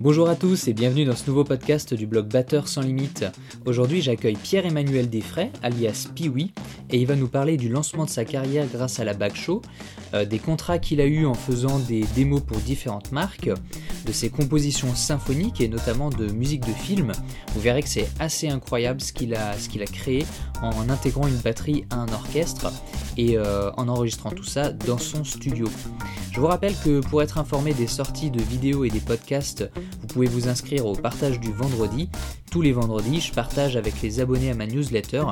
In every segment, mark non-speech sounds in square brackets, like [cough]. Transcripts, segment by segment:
Bonjour à tous et bienvenue dans ce nouveau podcast du blog Batteur sans limite. Aujourd'hui j'accueille Pierre-Emmanuel Desfray, alias Piwi, et il va nous parler du lancement de sa carrière grâce à la Back Show, euh, des contrats qu'il a eus en faisant des démos pour différentes marques, de ses compositions symphoniques et notamment de musique de film. Vous verrez que c'est assez incroyable ce qu'il a, ce qu'il a créé en intégrant une batterie à un orchestre et euh, en enregistrant tout ça dans son studio. Je vous rappelle que pour être informé des sorties de vidéos et des podcasts, vous pouvez vous inscrire au partage du vendredi. Tous les vendredis, je partage avec les abonnés à ma newsletter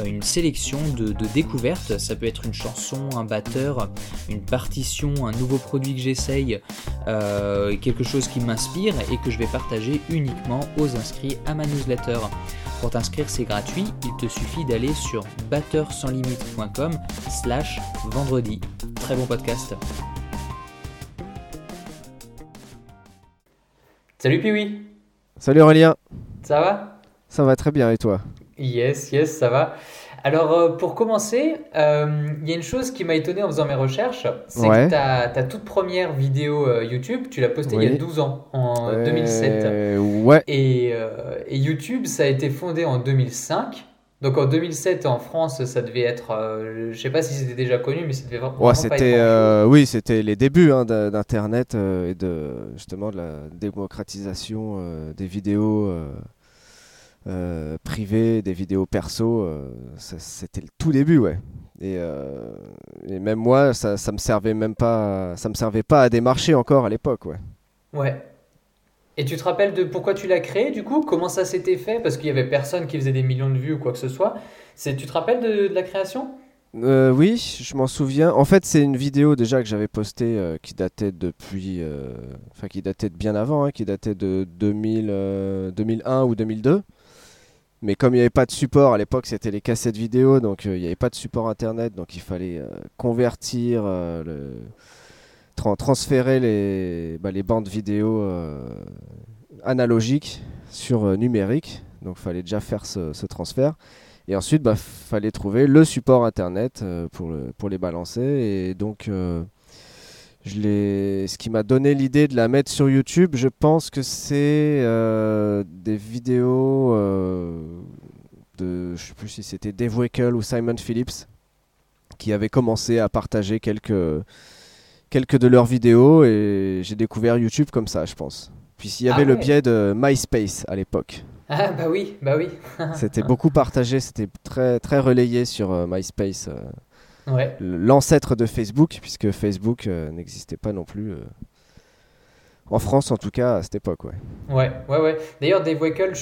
euh, une sélection de, découvertes. Ça peut être une chanson, un batteur, une partition, un nouveau produit que j'essaye, euh, quelque chose qui m'inspire et que je vais partager uniquement aux inscrits à ma newsletter. Pour t'inscrire, c'est gratuit, il te suffit d'aller sur batteursanslimite.com slash vendredi. Très bon podcast. Salut Piwi Salut Aurélien Ça va? Ça va très bien et toi? Yes, yes, ça va. Alors euh, pour commencer, euh, il y a une chose qui m'a étonné en faisant mes recherches, c'est que ta, toute première vidéo euh, YouTube, tu l'as postée il y a 12 ans, en 2007. Ouais. Et, et, YouTube, ça a été fondé en 2005. Donc en 2007 en France, ça devait être, euh, je sais pas si c'était déjà connu, mais c'était vraiment ouais, c'était, euh, oui, c'était les débuts hein, d'Internet euh, et de justement de la démocratisation des vidéos privées, des vidéos perso. c'était le tout début, ouais. Et, et même moi, ça, ça me servait même pas, ça me servait pas à démarcher encore à l'époque, ouais. Ouais. Et tu te rappelles de pourquoi tu l'as créé du coup? Comment ça s'était fait? Parce qu'il y avait personne qui faisait des millions de vues ou quoi que ce soit. C'est, tu te rappelles de, la création? Euh, oui, je m'en souviens. En fait, c'est une vidéo déjà que j'avais postée euh, qui datait depuis, euh, enfin qui datait de bien avant, hein, qui datait de 2000, 2001 ou 2002. Mais comme il n'y avait pas de support à l'époque, c'était les cassettes vidéo, donc il n'y avait pas de support internet, donc il fallait convertir le transférer les, bah, les bandes vidéo euh, analogiques sur euh, numérique. Donc il fallait déjà faire ce, transfert. Et ensuite, il bah, fallait trouver le support internet euh, pour, le, pour les balancer. Et donc, je ce qui m'a donné l'idée de la mettre sur YouTube, je pense que c'est des vidéos de, je sais plus si c'était Dave Wickel ou Simon Phillips, qui avaient commencé à partager quelques quelques de leurs vidéos et j'ai découvert YouTube comme ça, je pense. Puis il y avait ah le biais de MySpace à l'époque. Ah bah oui, bah oui. [laughs] c'était beaucoup partagé, c'était très très relayé sur euh, MySpace. Euh, ouais. L'ancêtre de Facebook, puisque Facebook euh, n'existait pas non plus. En France, en tout cas, à cette époque, ouais. Ouais, ouais, ouais. D'ailleurs, Dave Weckel,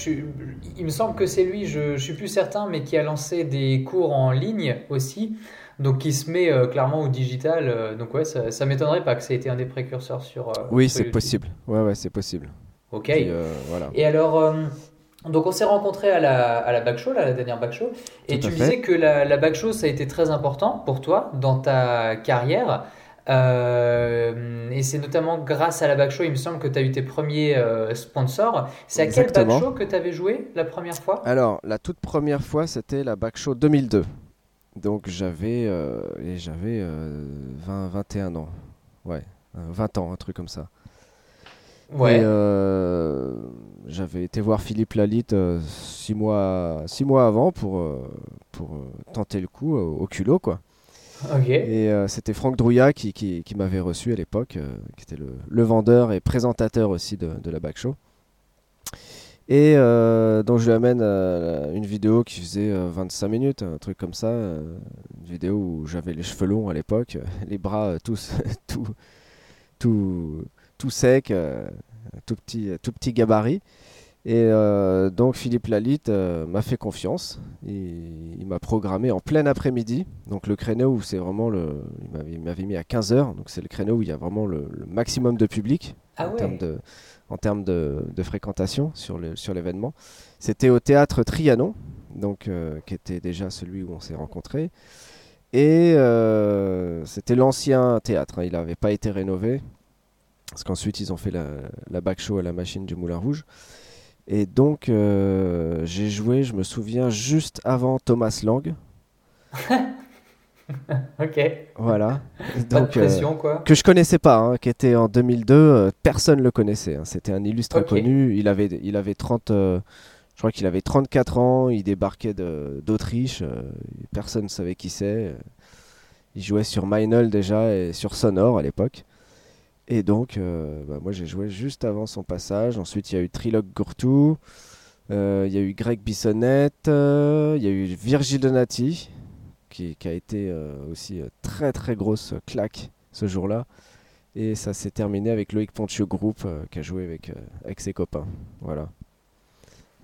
il me semble que c'est lui, je, je suis plus certain, mais qui a lancé des cours en ligne aussi donc qui se met euh, clairement au digital. Euh, donc ouais, ça, ça m'étonnerait pas que ça ait été un des précurseurs sur. Euh, oui, c'est possible. Ouais, ouais, c'est possible. Ok. voilà. Et alors. Donc on s'est rencontrés à la, à la Back Show, la dernière Back Show, et tu me disais que la, la Back Show, ça a été très important pour toi dans ta carrière. et c'est notamment grâce à la Back Show, il me semble que tu as eu tes premiers sponsors. C'est à quelle Back Show que tu avais joué la première fois? Alors, la toute première fois, c'était la Back Show 2002. Donc j'avais euh, j'avais 20 euh, 21 ans. Ouais, 20 ans, un truc comme ça. Ouais. j'avais été voir Philippe Lalitte 6 mois six mois avant pour pour tenter le coup au culot quoi. Et c'était Franck Drouillat qui, qui, qui m'avait reçu à l'époque, qui était le, le, vendeur et présentateur aussi de, de la Back Show. Et euh, donc je lui amène euh, une vidéo qui faisait 25 euh, minutes, un truc comme ça. une vidéo où j'avais les cheveux longs à l'époque, [laughs] les bras tous [laughs] tout, tout, tout secs, tout petit, tout petit gabarit. Et donc Philippe Lalitte m'a fait confiance. Il, il m'a programmé en plein après-midi. Donc le créneau où c'est vraiment le. Il m'avait mis à 15h. Donc c'est le créneau où il y a vraiment le, maximum de public ah en termes de en termes de, fréquentation sur l'événement. C'était au théâtre Trianon, donc, euh, qui était déjà celui où on s'est rencontrés. Et euh, c'était l'ancien théâtre, hein. il n'avait pas été rénové, parce qu'ensuite ils ont fait la, la, back show à la machine du Moulin Rouge. Et donc euh, j'ai joué, je me souviens, juste avant Thomas Lang. [laughs] [laughs] ok. Voilà. Pas de pression, quoi. Que je connaissais pas, hein, qui était en 2002, personne le connaissait. hein. C'était un illustre Ok. connu. Il avait, il avait 30, euh, je crois qu'il avait 34 ans. Il débarquait d'Autriche. euh, personne ne savait qui c'est. euh. Il jouait sur Meinl déjà et sur Sonor à l'époque. Et donc, euh, bah, moi j'ai joué juste avant son passage. Ensuite, il y a eu Trilog Gourtou. euh, Il y a eu Greg Bissonnette. euh, Il y a eu Virgil Donati, qui, qui a été euh, aussi euh, très très grosse claque ce jour-là. Et ça s'est terminé avec Loïc Pontieux Group euh, qui a joué avec, avec ses copains. Voilà.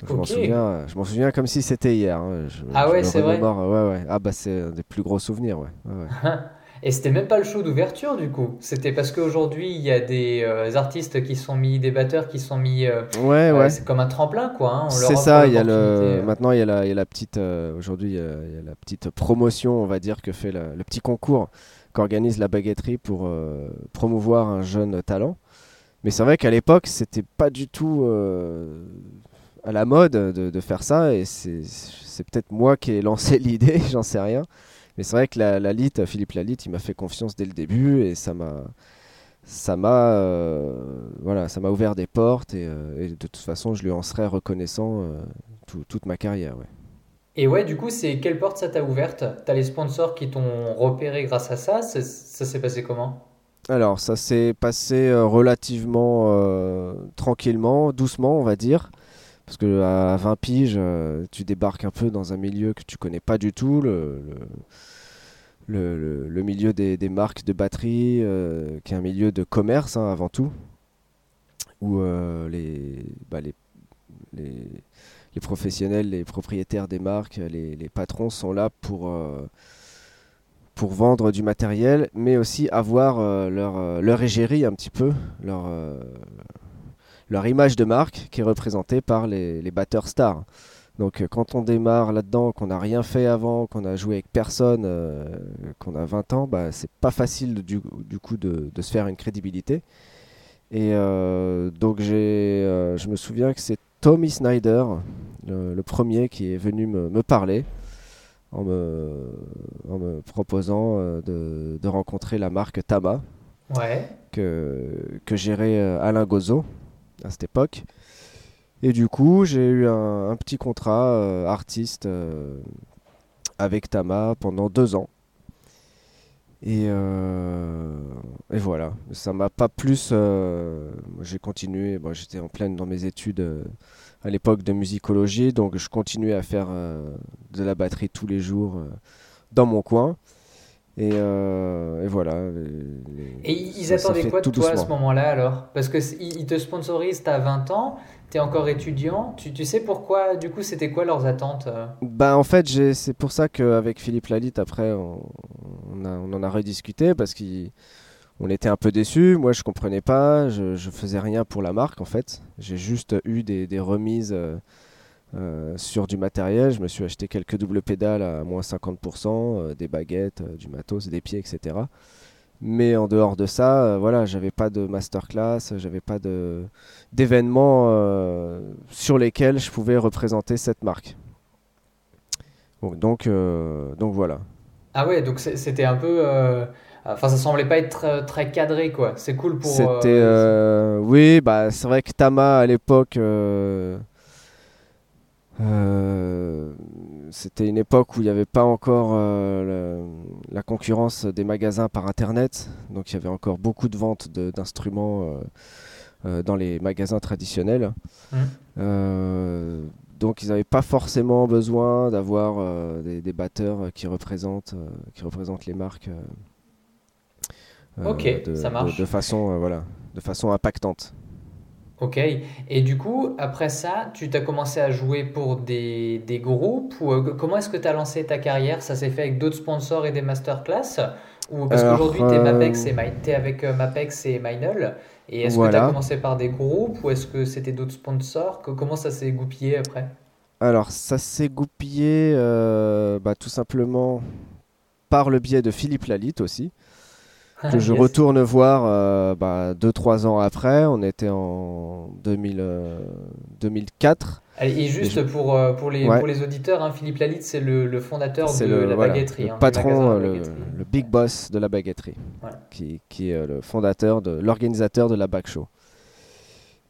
Je m'en souviens, je m'en souviens comme si c'était hier. hein. Je- Ah je ouais, c'est vrai ouais, ouais. Ah bah c'est un des plus gros souvenirs, ouais. ouais, ouais. [laughs] Et c'était même pas le show d'ouverture du coup. C'était parce qu'aujourd'hui il y a des euh, artistes qui sont mis, des batteurs qui sont mis. euh, Ouais, euh, ouais. c'est comme un tremplin quoi. hein. C'est ça, il y a le... euh. maintenant il y a la, il y a la petite euh, aujourd'hui il y, a, il y a la petite promotion, on va dire, que fait la- le petit concours qu'organise la baguetterie pour euh, promouvoir un jeune talent. Mais c'est vrai qu'à l'époque, c'était pas du tout euh, à la mode de, de faire ça et c'est peut-être moi qui ai lancé [laughs] l'idée, j'en sais rien. Mais c'est vrai que la, Lalit, Philippe Lalit, il m'a fait confiance dès le début et ça m'a ça m'a euh, voilà, ça m'a ouvert des portes et, euh, et de toute façon, je lui en serai reconnaissant euh, tout- toute ma carrière. ouais. Et ouais, du coup, c'est quelle porte ça t'a ouverte? T'as les sponsors qui t'ont repéré grâce à ça? Ça, ça s'est passé comment? Alors, ça s'est passé relativement tranquillement, doucement, on va dire. Parce que à 20 piges, euh, tu débarques un peu dans un milieu que tu connais pas du tout, le, le, le- milieu des, des marques de batterie, euh, qui est un milieu de commerce hein, avant tout, où euh, les, bah, les, les, les professionnels, les propriétaires des marques, les, les patrons sont là pour, pour vendre du matériel, mais aussi avoir leur, leur égérie un petit peu, leur, leur image de marque qui est représentée par les, les batteurs stars. Donc euh, quand on démarre là-dedans, qu'on n'a rien fait avant, qu'on a joué avec personne, euh, qu'on a 20 ans, bah, c'est pas facile du, du coup de, de se faire une crédibilité. Et euh, donc j'ai, euh, je me souviens que c'est Tommy Snyder, le, le premier, qui est venu me, me parler en me, en me proposant de, de rencontrer la marque Tama Ouais. que, que gérait Alain Gozo à cette époque. Et du coup, j'ai eu un, petit contrat euh, artiste euh, avec Tama pendant deux ans. Et, euh, voilà, ça m'a pas plus. j'ai continué, j'étais en pleine dans mes études à l'époque de musicologie, donc je continuais à faire de la batterie tous les jours dans mon coin. Et, euh, et voilà. Et ils ça- attendaient quoi de toi à ce moment-là alors? Parce que ils te sponsorisent, t'as 20 ans, t'es encore étudiant. Tu, tu sais pourquoi? Du coup, c'était quoi leurs attentes? euh? Bah en fait, c'est pour ça qu'avec Philippe Lalit, après, on, on, a- on en a rediscuté parce qu'on était un peu déçus. Moi, je comprenais pas, je, je faisais rien pour la marque en fait. J'ai juste eu des, des remises euh, euh, sur du matériel. Je me suis acheté quelques doubles pédales à moins 50%, euh, des baguettes, euh, du matos, des pieds, etc. Mais en dehors de ça, voilà, j'avais pas de masterclass, j'avais pas de d'événements sur lesquels je pouvais représenter cette marque. Donc, donc, donc voilà. Ah ouais, donc c'était un peu. Enfin, ça semblait pas être très, cadré, quoi. C'est cool pour. C'était, oui, bah c'est vrai que Tama à l'époque, c'était une époque où il n'y avait pas encore euh, le- la concurrence des magasins par internet, donc il y avait encore beaucoup de ventes d'instruments euh, euh, dans les magasins traditionnels. Euh, donc ils n'avaient pas forcément besoin d'avoir euh, des, des batteurs qui représentent, euh, qui représentent les marques. euh, Ok, de, ça de- marche. de façon, euh, voilà, de façon impactante. Ok. Et du coup, après ça, tu t'as commencé à jouer pour des, des groupes ou euh, comment est-ce que tu as lancé ta carrière? Ça s'est fait avec d'autres sponsors et des masterclass? Ou parce qu'aujourd'hui, euh, Mapex et Mi- t'es avec euh, Mapex et Meinl. Et est-ce que tu as commencé par des groupes ou est-ce que c'était d'autres sponsors? Que- Comment ça s'est goupillé après? Alors, ça s'est goupillé euh, bah, tout simplement par le biais de Philippe Lalit aussi. Que je retourne voir 2-3 bah, ans après. On était en 2000, 2004. Et juste pour, euh, pour, les, pour les auditeurs, hein, Philippe Lalitte, c'est le, fondateur de la baguetterie. Le hein, patron, le, big boss de la baguetterie, qui, qui, est le fondateur, de l'organisateur de la Back Show.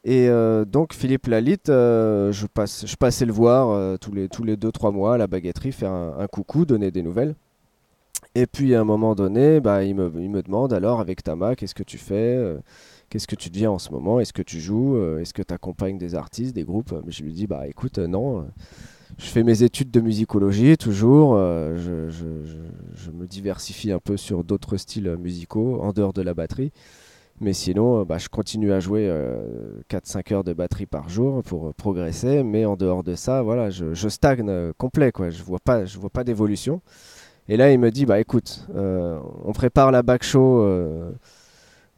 Et euh, donc Philippe Lalitte, euh, je, passe, je passais le voir tous les tous les deux trois mois à la baguetterie, faire un, coucou, donner des nouvelles. Et puis à un moment donné, bah, il, me, il me demande alors avec Tama, qu'est-ce que tu fais Qu'est-ce que tu deviens en ce moment Est-ce que tu joues euh, Est-ce que tu accompagnes des artistes, des groupes Je lui dis bah écoute, euh, non. Euh, je fais mes études de musicologie toujours. Je, me diversifie un peu sur d'autres styles musicaux en dehors de la batterie. Mais sinon, bah, je continue à jouer 4-5 heures de batterie par jour pour progresser. Mais en dehors de ça, voilà, je, stagne complet. Quoi. Je ne vois pas, je vois pas d'évolution. Et là, il me dit, bah écoute, on prépare la back show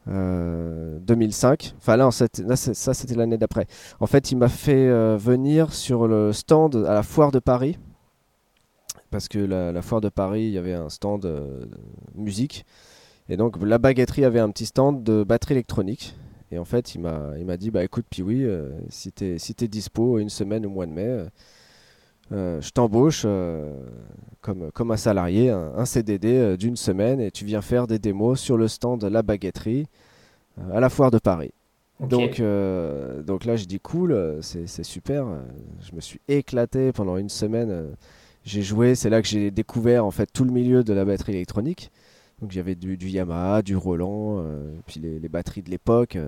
2005. Euh, enfin là, ça c'était l'année d'après. En fait, il m'a fait euh, venir sur le stand à la foire de Paris. Parce que la, foire de Paris, il y avait un stand euh, musique. Et donc la baguetterie avait un petit stand de batterie électronique. Et en fait, il m'a dit, bah écoute, puis oui, si t'es si es dispo une semaine au mois de mai, je t'embauche comme, comme un salarié, un, CDD euh, d'une semaine, et tu viens faire des démos sur le stand de la baguetterie euh, à la foire de Paris. Donc, euh, donc là, je dis cool, c'est super. Je me suis éclaté pendant une semaine. J'ai joué, c'est là que j'ai découvert en fait tout le milieu de la batterie électronique. Donc j'avais du, du, Yamaha, du Roland, puis les, les, batteries de l'époque.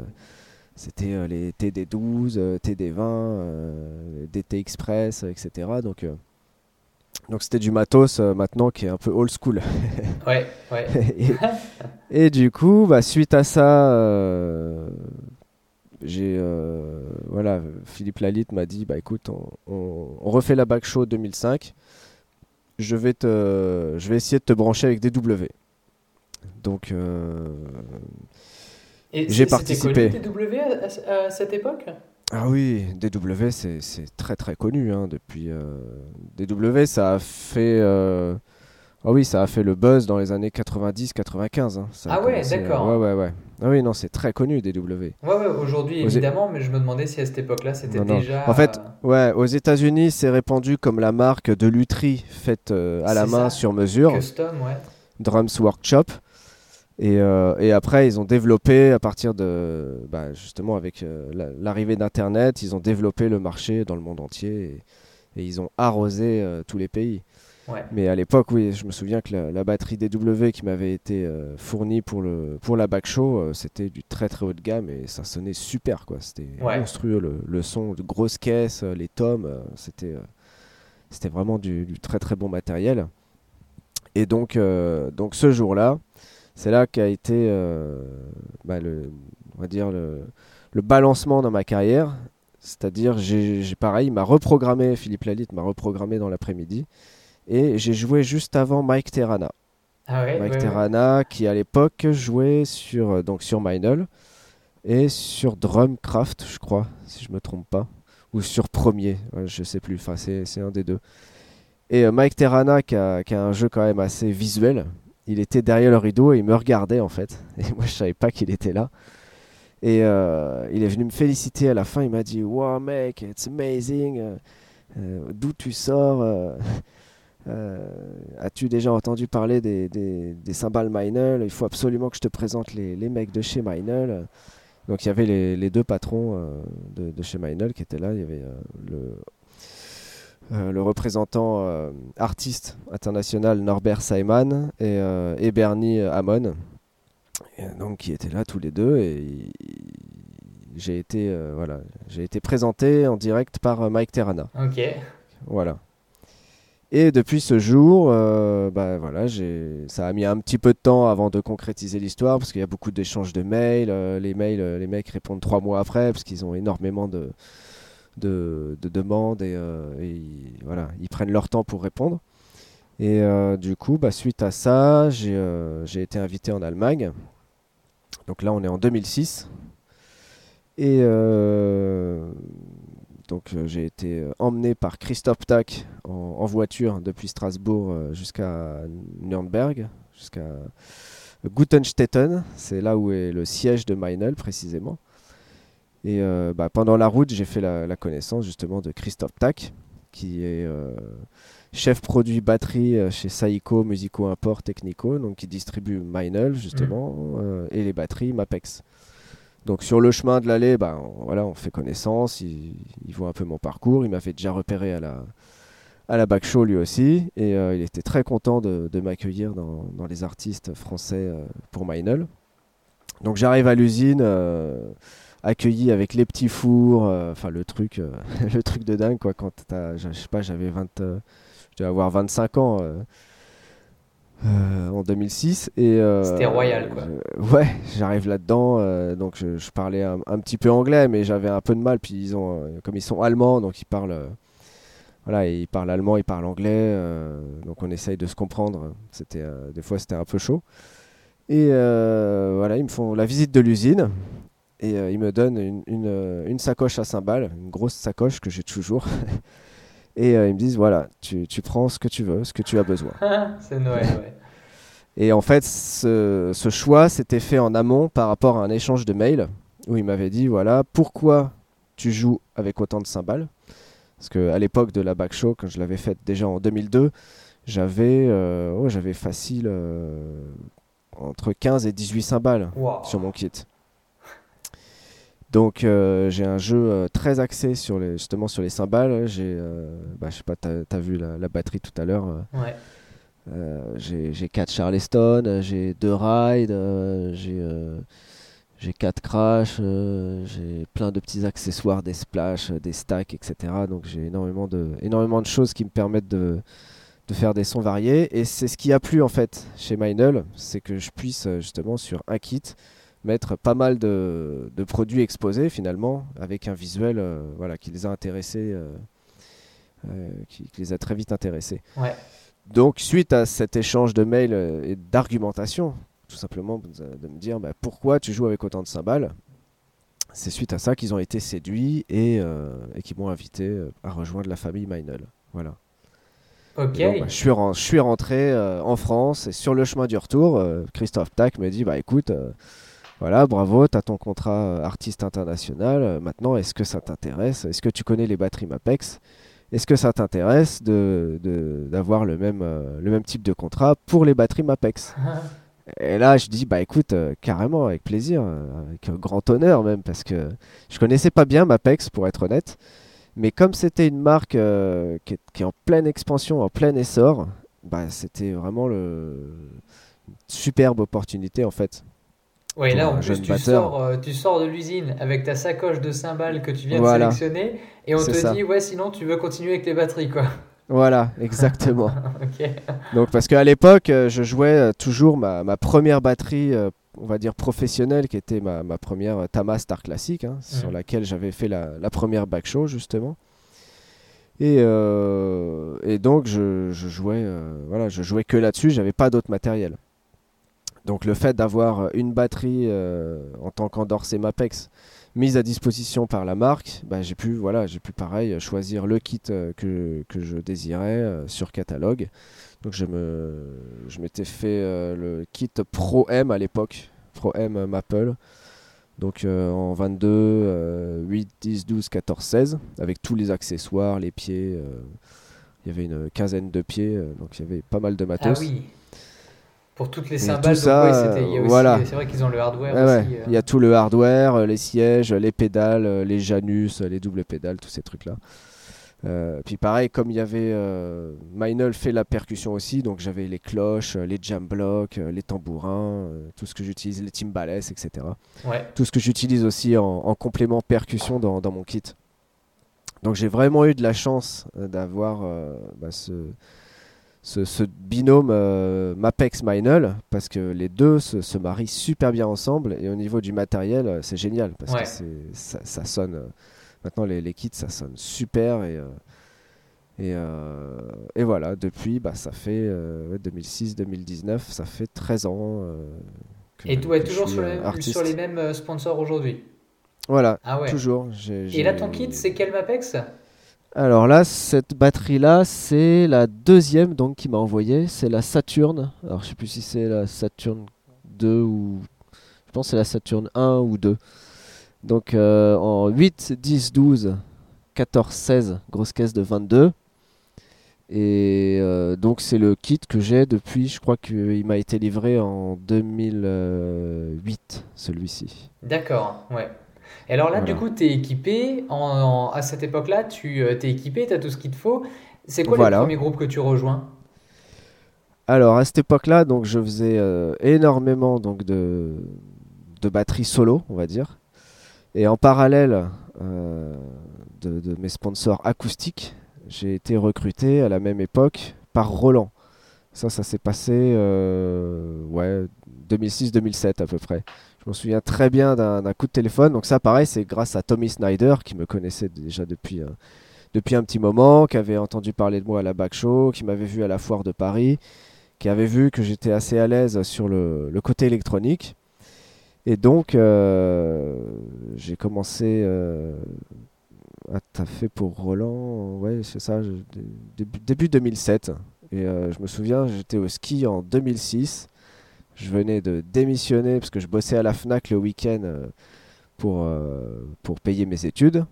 C'était les TD12, TD20, DT Express, etc. Donc donc c'était du matos euh, maintenant qui est un peu old school. [laughs] ouais, ouais. et, du coup, bah, suite à ça, euh, j'ai euh, voilà, Philippe Lalitte m'a dit bah écoute, on, refait la back show 2005. Je vais te, je vais essayer de te brancher avec DW. Donc j'ai participé. Connu, DW à cette époque ah oui, DW, c'est très très connu hein, depuis. Euh, DW, ça a fait. Euh, ah oui, ça a fait le buzz dans les années 90-95. Hein. Ah ouais, d'accord. Ouais, ouais, ouais. Ah oui, non, c'est très connu DW. Ouais, ouais, aujourd'hui évidemment, mais je me demandais si à cette époque-là c'était déjà. En fait, ouais, aux États-Unis, c'est répandu comme la marque de lutherie faite euh, à la main sur mesure. Custom, ouais. Drums Workshop. Euh, et, après, ils ont développé à partir de, bah, justement, avec euh, l'arrivée d'Internet, ils ont développé le marché dans le monde entier et, ils ont arrosé euh, tous les pays. Mais à l'époque, oui, je me souviens que la, batterie DW qui m'avait été fournie pour, le, pour la back show, c'était du très très haut de gamme et ça sonnait super, quoi. C'était monstrueux le, son, de grosses caisses, les tomes, c'était c'était vraiment du, du, très très bon matériel. Et donc, donc ce jour-là, c'est là qu'a été euh, bah, le, on va dire le, balancement dans ma carrière. C'est-à-dire, j'ai pareil, m'a reprogrammé, Philippe Lalitte m'a reprogrammé dans l'après-midi. Et j'ai joué juste avant Mike Terrana. Ah Mike Terrana, qui à l'époque jouait sur, euh, donc sur Minel et sur Drumcraft, je crois, si je me trompe pas. Ou sur Premier, je sais plus, enfin, c'est un des deux. Et euh, Mike Terrana, qui a, qui a, un jeu quand même assez visuel, il était derrière le rideau et il me regardait en fait. Et moi je savais pas qu'il était là. Et euh, il est venu me féliciter à la fin. Il m'a dit Wow, mec, it's amazing. Euh, euh, d'où tu sors As-tu déjà entendu parler des, cymbales Meinl Il faut absolument que je te présente les, les mecs de chez Meinl. Donc il y avait les, deux patrons de, de, chez Meinl qui étaient là. Il y avait le euh, le représentant euh, artiste international Norbert Saiman et, euh, et Bernie Hamon, donc qui étaient là tous les deux et j'ai été voilà j'ai été présenté en direct par Mike Terrana. Ok. Voilà. Et depuis ce jour, bah, voilà, ça a mis un petit peu de temps avant de concrétiser l'histoire parce qu'il y a beaucoup d'échanges de mails. les mails, les mecs répondent trois mois après parce qu'ils ont énormément de, de, demandes euh, et, voilà, ils prennent leur temps pour répondre. Et euh, du coup, bah, suite à ça, euh, j'ai été invité en Allemagne. Donc là, on est en 2006. Et donc j'ai été emmené par Christophe Tack en, voiture depuis Strasbourg jusqu'à Nuremberg, jusqu'à Gutenstetten, c'est là où est le siège de Meinl précisément. Et euh, bah, pendant la route, j'ai fait la, connaissance justement de Christophe Tack, qui est euh, chef produit batterie euh, chez Saiko Musico Import Technico, donc qui distribue Meinl justement, mm. et les batteries Mapex. Donc sur le chemin de l'aller, bah, on, voilà, on fait connaissance, il, voit un peu mon parcours, il m'a fait déjà repérer à la, à la Back Show lui aussi, et il était très content de, m'accueillir dans, les artistes français pour Meinl. Donc j'arrive à l'usine accueilli avec les petits fours, euh, enfin le truc, euh, [laughs] le truc de dingue quoi. Quand je sais pas, j'avais 20, euh, je devais avoir 25 ans. en 2006 et c'était royal quoi. ouais, j'arrive là-dedans, donc je, parlais un, petit peu anglais, mais j'avais un peu de mal. Puis ils ont, comme ils sont allemands, donc ils parlent, voilà, ils parlent allemand, ils parlent anglais, donc on essaye de se comprendre. C'était des fois c'était un peu chaud. Et voilà, ils me font la visite de l'usine. Et euh, il me donne une, euh, une, sacoche à cymbales, une grosse sacoche que j'ai toujours. [laughs] et euh, ils me disent voilà, tu, tu, prends ce que tu veux, ce que tu as besoin. [laughs] C'est Noël, ouais. [laughs] Et en fait, ce, ce choix s'était fait en amont par rapport à un échange de mails où il m'avait dit voilà, pourquoi tu joues avec autant de cymbales? Parce qu'à l'époque de la back show, quand je l'avais faite déjà en 2002, j'avais oh, j'avais facile entre 15 et 18 cymbales sur mon kit. Donc euh, j'ai un jeu euh, très axé sur les, justement sur les cymbales. J'ai, euh, bah, je sais pas, tu as, vu la, batterie tout à l'heure. Ouais. j'ai 4 Charleston, j'ai 2 Ride, j'ai j'ai 4 crash, j'ai plein de petits accessoires, des splash, des stacks, etc. Donc j'ai énormément de, énormément de choses qui me permettent de, de faire des sons variés. Et c'est ce qui a plu en fait chez Meinl, c'est que je puisse justement sur un kit mettre pas mal de, produits exposés finalement avec un visuel euh, voilà, qui les a intéressés, euh, euh, qui, les a très vite intéressés. Donc suite à cet échange de mails et d'argumentation, tout simplement de me dire bah, pourquoi tu joues avec autant de cymbales, c'est suite à ça qu'ils ont été séduits et, et qu'ils m'ont invité à rejoindre la famille Meinl. Voilà. Ok. Bah, je, suis je suis rentré en France et sur le chemin du retour, Christophe Tac me dit bah écoute, voilà, bravo, tu as ton contrat euh, artiste international. Euh, maintenant, est-ce que ça t'intéresse? Est-ce que tu connais les batteries Mapex? Est-ce que ça t'intéresse d'avoir de, le, même, euh, le même type de contrat pour les batteries Mapex? [laughs] Et là, je dis, bah écoute, carrément, avec plaisir, avec grand honneur même, parce que je connaissais pas bien Mapex, pour être honnête. Mais comme c'était une marque qui, est, en pleine expansion, en plein essor, bah, c'était vraiment le... une superbe opportunité en fait oui, là en plus tu sors, euh, tu sors de l'usine avec ta sacoche de cymbales que tu viens de sélectionner et on te dit ouais sinon tu veux continuer avec les batteries quoi. Voilà, exactement. [laughs] Donc parce qu'à l'époque euh, je jouais euh, toujours ma, ma première batterie on va dire professionnelle qui était ma, ma première Tama Star Classic hein, sur laquelle j'avais fait la, la, première back show justement. Et, et donc je, je jouais voilà je jouais que là-dessus, j'avais pas d'autre matériel. Donc le fait d'avoir une batterie euh, en tant qu'endorser Mapex mise à disposition par la marque, bah, j'ai pu voilà, j'ai pu pareil choisir le kit euh, que, je désirais euh, sur catalogue. Donc je me je m'étais fait le kit Pro M à l'époque, Pro M Maple. Donc en 22, 8, 10, 12, 14, 16 avec tous les accessoires, les pieds il y avait une quinzaine de pieds donc il y avait pas mal de matos. Ah. Pour toutes les cymbales, voilà. c'est vrai qu'ils ont le hardware aussi. Il y a tout le hardware, euh, les sièges, les pédales, euh, les Janus, euh, les doubles pédales, tous ces trucs-là. puis pareil, comme il y avait euh, fait la percussion aussi, donc j'avais les cloches, les jam blocks, les tambourins, tout ce que j'utilise, les timbales, etc. Tout ce que j'utilise aussi en, complément percussion dans, mon kit. Donc j'ai vraiment eu de la chance d'avoir bah, ce, ce, binôme euh, Mapex Minel parce que les deux se, marient super bien ensemble et au niveau du matériel euh, c'est génial parce que ça, ça, sonne euh, maintenant les, les, kits ça sonne super et et, et, voilà depuis bah, ça fait 2006 2019 ça fait 13 ans que, et toi toujours sur les, sur les, mêmes sponsors aujourd'hui? Voilà ah toujours et là ton kit c'est quel Mapex? Alors là, cette batterie-là, c'est la deuxième donc qui m'a envoyé. C'est la Saturn. Alors je sais plus si c'est la Saturn 2 ou. Je pense que c'est la Saturn 1 ou 2. Donc en 8, 10, 12, 14, 16, grosse caisse de 22. Et donc c'est le kit que j'ai depuis, je crois qu'il m'a été livré en 2008, celui-ci. D'accord, ouais. Et alors là, du coup, tu es équipé, en, à cette époque-là, tu es équipé, tu as tout ce qu'il te faut. C'est quoi le premier groupe que tu rejoins? Alors à cette époque-là, donc je faisais euh, énormément donc de de batterie solo, on va dire, et en parallèle euh, de, mes sponsors acoustiques, j'ai été recruté à la même époque par Roland. Ça, ça s'est passé euh, ouais 2006-2007 à peu près. Je me souviens très bien d'un coup de téléphone. Donc ça, pareil, c'est grâce à Tommy Snyder qui me connaissait déjà depuis depuis un petit moment, qui avait entendu parler de moi à la Back Show, qui m'avait vu à la foire de Paris, qui avait vu que j'étais assez à l'aise sur le, côté électronique. Et donc, euh, j'ai commencé euh, à taffer pour Roland, ouais, c'est ça, début, début, 2007. Et euh, je me souviens, j'étais au ski en 2006. Je venais de démissionner parce que je bossais à la FNAC le week-end pour, pour payer mes études.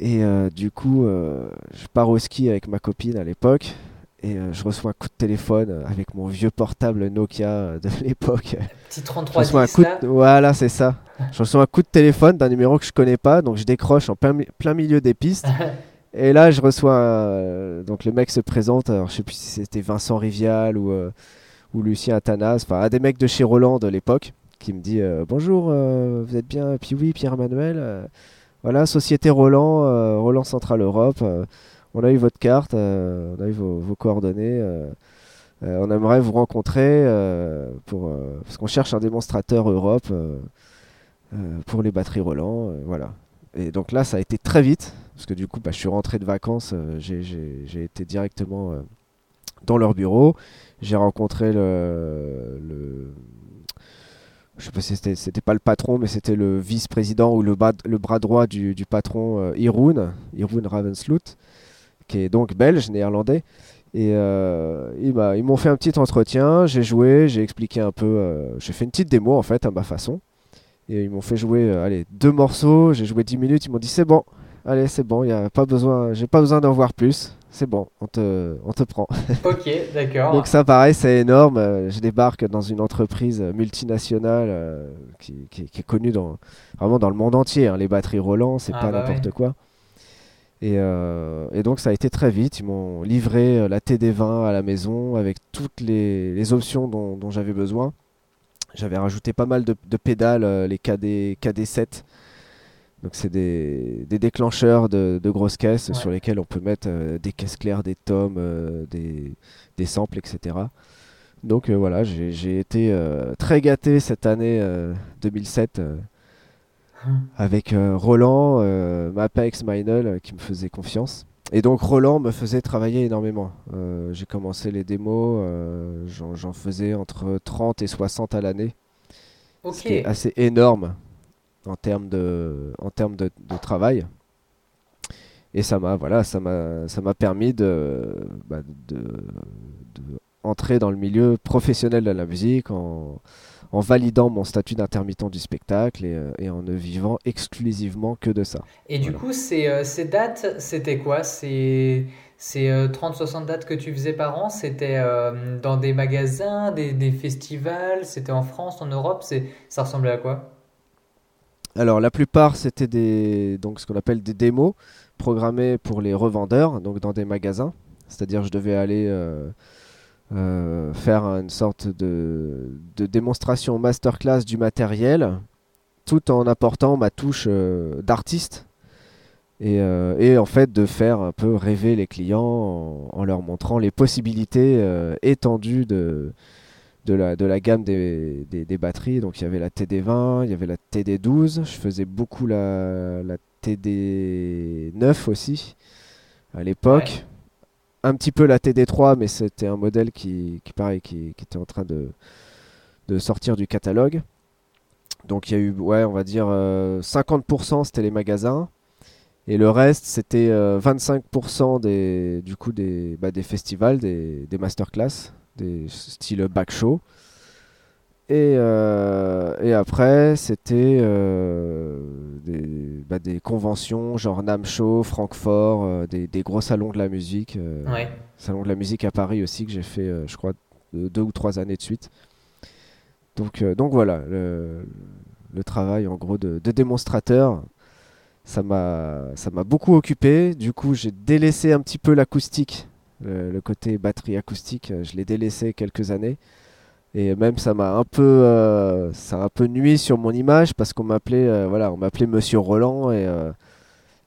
Et euh, du coup, euh, je pars au ski avec ma copine à l'époque. Et euh, je reçois un coup de téléphone avec mon vieux portable Nokia de [laughs] l'époque. Petit 33 un coup Voilà, c'est ça. je reçois un coup de téléphone d'un numéro que je connais pas, donc je décroche en plein, plein milieu des pistes. [laughs] et là, je reçois. donc le mec se présente. Alors, je sais plus si c'était Vincent Rivial ou, ou Lucien Athanas, enfin un des mecs de chez Roland de l'époque, qui me dit Bonjour, vous êtes bien Puis oui, Pierre-Emmanuel voilà, Société Roland, euh, Roland Central Europe. Euh, on a eu votre carte, euh, on a eu vos, coordonnées. on aimerait vous rencontrer pour, parce qu'on cherche un démonstrateur Europe pour les batteries Roland. voilà. Et donc là, ça a été très vite, parce que du coup, bah, je suis rentré de vacances, j'ai été directement dans leur bureau. J'ai rencontré le, je sais pas si c'était, pas le patron, mais c'était le vice-président ou le, le bras droit du, patron euh, Irun, Ravensloot, qui est donc belge, néerlandais. Et euh, ils m'ont fait un petit entretien, j'ai joué, j'ai expliqué un peu, euh, j'ai fait une petite démo en fait à ma façon. Et ils m'ont fait jouer allez, deux morceaux, j'ai joué 10 minutes, ils m'ont dit c'est bon, allez c'est bon, y a pas besoin, j'ai pas besoin d'en voir plus c'est bon, on te, on te prend. [laughs] Ok, d'accord. Donc ça, pareil, c'est énorme. Euh, je débarque dans une entreprise multinationale euh, qui, qui, est connue dans, vraiment dans le monde entier. Hein. Les batteries Roland, c'est ah pas bah n'importe quoi. Et, euh, et, donc ça a été très vite. Ils m'ont livré la TD20 à la maison avec toutes les, les options dont, dont j'avais besoin. J'avais rajouté pas mal de, de pédales, les KD, KD7 donc c'est des, déclencheurs de, grosses caisses sur lesquelles on peut mettre euh, des caisses claires, des tomes, euh, des, samples, etc. Donc euh, voilà, j'ai été très gâté cette année 2007 hum. avec Roland, Mapex, Meinl qui me faisait confiance. Et donc Roland me faisait travailler énormément. j'ai commencé les démos, j'en faisais entre 30 et 60 à l'année. Ce qui est assez énorme en termes de, en termes de, travail. Et ça m'a voilà, ça m'a ça m'a permis de, bah, de, entrer dans le milieu professionnel de la musique en, en validant mon statut d'intermittent du spectacle et, euh, et, en ne vivant exclusivement que de ça. Et du coup, ces, euh, ces dates, c'était quoi? Ces, ces 30-60 euh, dates que tu faisais par an, c'était dans des magasins, des, des festivals, c'était en France, en Europe, ça ressemblait à quoi? Alors la plupart c'était donc ce qu'on appelle des démos programmées pour les revendeurs, donc dans des magasins. C'est-à-dire je devais aller euh, euh, faire une sorte de, démonstration masterclass du matériel, tout en apportant ma touche euh, d'artiste. Et, en fait de faire un peu rêver les clients en leur montrant les possibilités étendues de, de la, de la gamme des, des, batteries. Donc il y avait la TD20, il y avait la TD12. Je faisais beaucoup la, la TD9 aussi à l'époque. Un petit peu la TD3, mais c'était un modèle qui, qui pareil, qui, qui, était en train de, de sortir du catalogue. Donc il y a eu, ouais, on va dire 50% euh, c'était les magasins. Et le reste, c'était 25% euh, des, du coup des, bah, des festivals, des, des masterclass des styles back show. Et, euh, et après, c'était euh, des, bah, des conventions, genre Namcho, Francfort, euh, des, des gros salons de la musique. Ouais. Salon de la musique à Paris aussi, que j'ai fait, je crois, de- deux ou trois années de suite. Donc, donc voilà, le, le travail en gros de, de démonstrateur, ça m'a ça m'a beaucoup occupé. Du coup, j'ai délaissé un petit peu l'acoustique, le, côté batterie acoustique, euh, je l'ai délaissé quelques années. Et même ça m'a un peu euh, ça a un peu nuit sur mon image parce qu'on m'appelait euh, voilà on m'appelait Monsieur Roland et euh,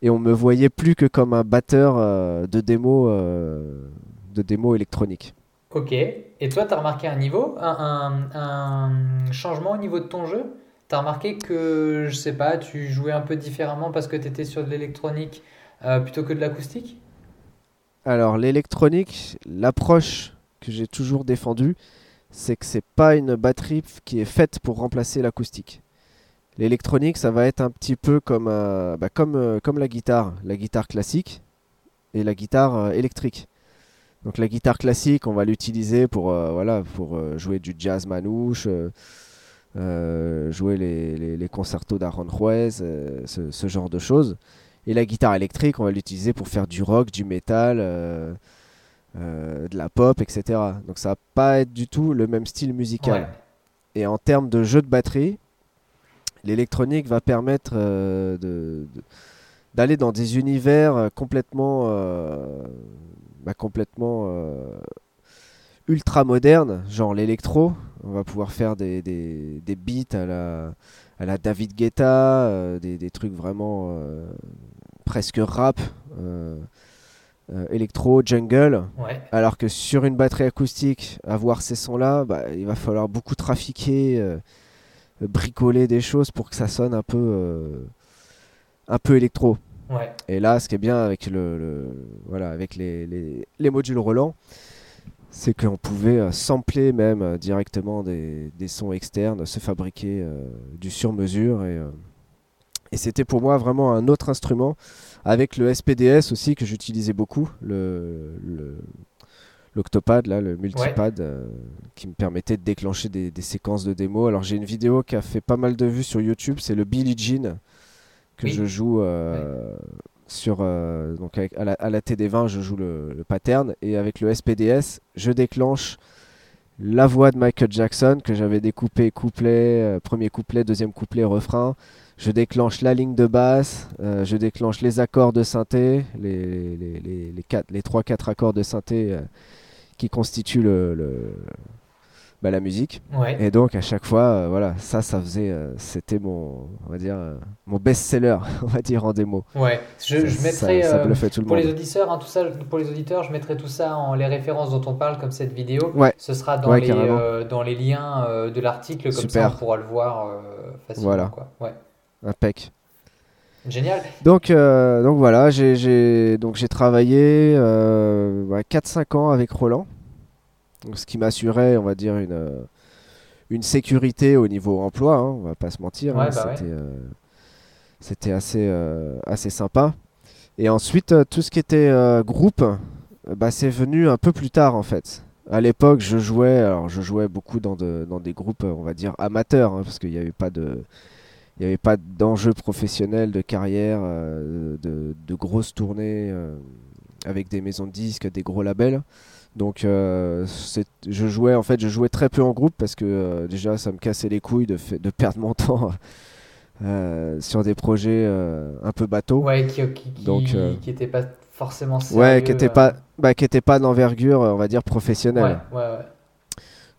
et on me voyait plus que comme un batteur euh, de démo de démo électronique. Ok. Et toi, t'as remarqué un niveau, un, un- un changement au niveau de ton jeu? T'as remarqué que, je sais pas, tu jouais un peu différemment parce que t'étais sur de l'électronique plutôt que de l'acoustique? Alors l'électronique, l'approche que j'ai toujours défendue, c'est que c'est pas une batterie qui est faite pour remplacer l'acoustique. L'électronique, ça va être un petit peu comme, euh, bah, euh, la guitare, la guitare classique et la guitare euh, électrique. Donc la guitare classique, on va l'utiliser pour, jouer du jazz manouche, jouer les, les, concertos d'Aranjuez, euh, ce, ce genre de choses. Et la guitare électrique, on va l'utiliser pour faire du rock, du métal, euh, euh, de la pop, etc. Donc ça va pas être du tout le même style musical. Ouais. Et en termes de jeu de batterie, l'électronique va permettre euh, de- de- d'aller dans des univers complètement, bah, complètement ultra modernes, genre l'électro. On va pouvoir faire des, des, des beats à la, à la David Guetta, euh, des, des trucs vraiment euh, presque rap, euh, euh, électro, jungle. Ouais. Alors que sur une batterie acoustique, avoir ces sons-là, bah, il va falloir beaucoup trafiquer, euh, bricoler des choses pour que ça sonne un peu, un peu électro. Ouais. Et là, ce qui est bien avec, le, le- voilà, avec les, les- les modules Roland, c'est qu'on pouvait sampler même directement des, des sons externes, se fabriquer euh, du sur-mesure. Et, euh, et c'était pour moi vraiment un autre instrument, avec le SPDS aussi que j'utilisais beaucoup, le, le- l'Octopad, là, le multipad, euh, qui me permettait de déclencher des, des séquences de démo. Alors j'ai une vidéo qui a fait pas mal de vues sur YouTube, c'est le Billie Jean que Oui. je joue euh, sur euh, donc avec- à, la, à la TD20, je joue le, le pattern et avec le SPDS, je déclenche la voix de Michael Jackson que j'avais découpé couplet, premier couplet, deuxième couplet, refrain. Je déclenche la ligne de basse, euh, je déclenche les accords de synthé, les, les, les, les, quatre- les 3-4 accords de synthé euh, qui constituent le, le- bah, la musique. Ouais. Et donc à chaque fois, euh, voilà, ça, ça faisait, c'était mon, on va dire, mon best-seller, [laughs] on va dire en démo. Ouais. Je, mettrai. ça, ça tout le Pour les auditeurs, hein, tout ça, pour les auditeurs, je mettrai tout ça en les références dont on parle, comme cette vidéo. Ouais. Ce sera dans, Ouais, les, dans les liens de l'article, comme Super. ça on pourra le voir facilement. Voilà. Quoi. Ouais. Impec. Génial. Donc, euh, donc voilà, j'ai- travaillé euh, ouais, 4-5 ans avec Roland, donc, ce qui m'assurait, on va dire, une, euh, une sécurité au niveau emploi, hein, on va pas se mentir, Ouais, hein, bah ouais. c'était euh, assez, euh, assez sympa. Et ensuite, euh, tout ce qui était euh, groupe, euh, bah, c'est venu un peu plus tard en fait. À l'époque, je jouais, alors je jouais beaucoup dans, de- dans des groupes, euh, on va dire amateurs, hein, parce qu'il n'y avait pas de, il n'y avait pas d'enjeu professionnel, de carrière, euh, de, de grosses tournées euh, avec des maisons de disques, des gros labels. Donc, euh, je jouais en fait, je jouais très peu en groupe parce que déjà, ça me cassait les couilles de, perdre mon [laughs] temps sur des projets un peu bateaux. Ouais, qui, qui, qui, Donc, qui était pas forcément sérieux. Ouais, qui n'était pas, bah, qui était pas d'envergure, on va dire professionnelle. Ouais, ouais, ouais.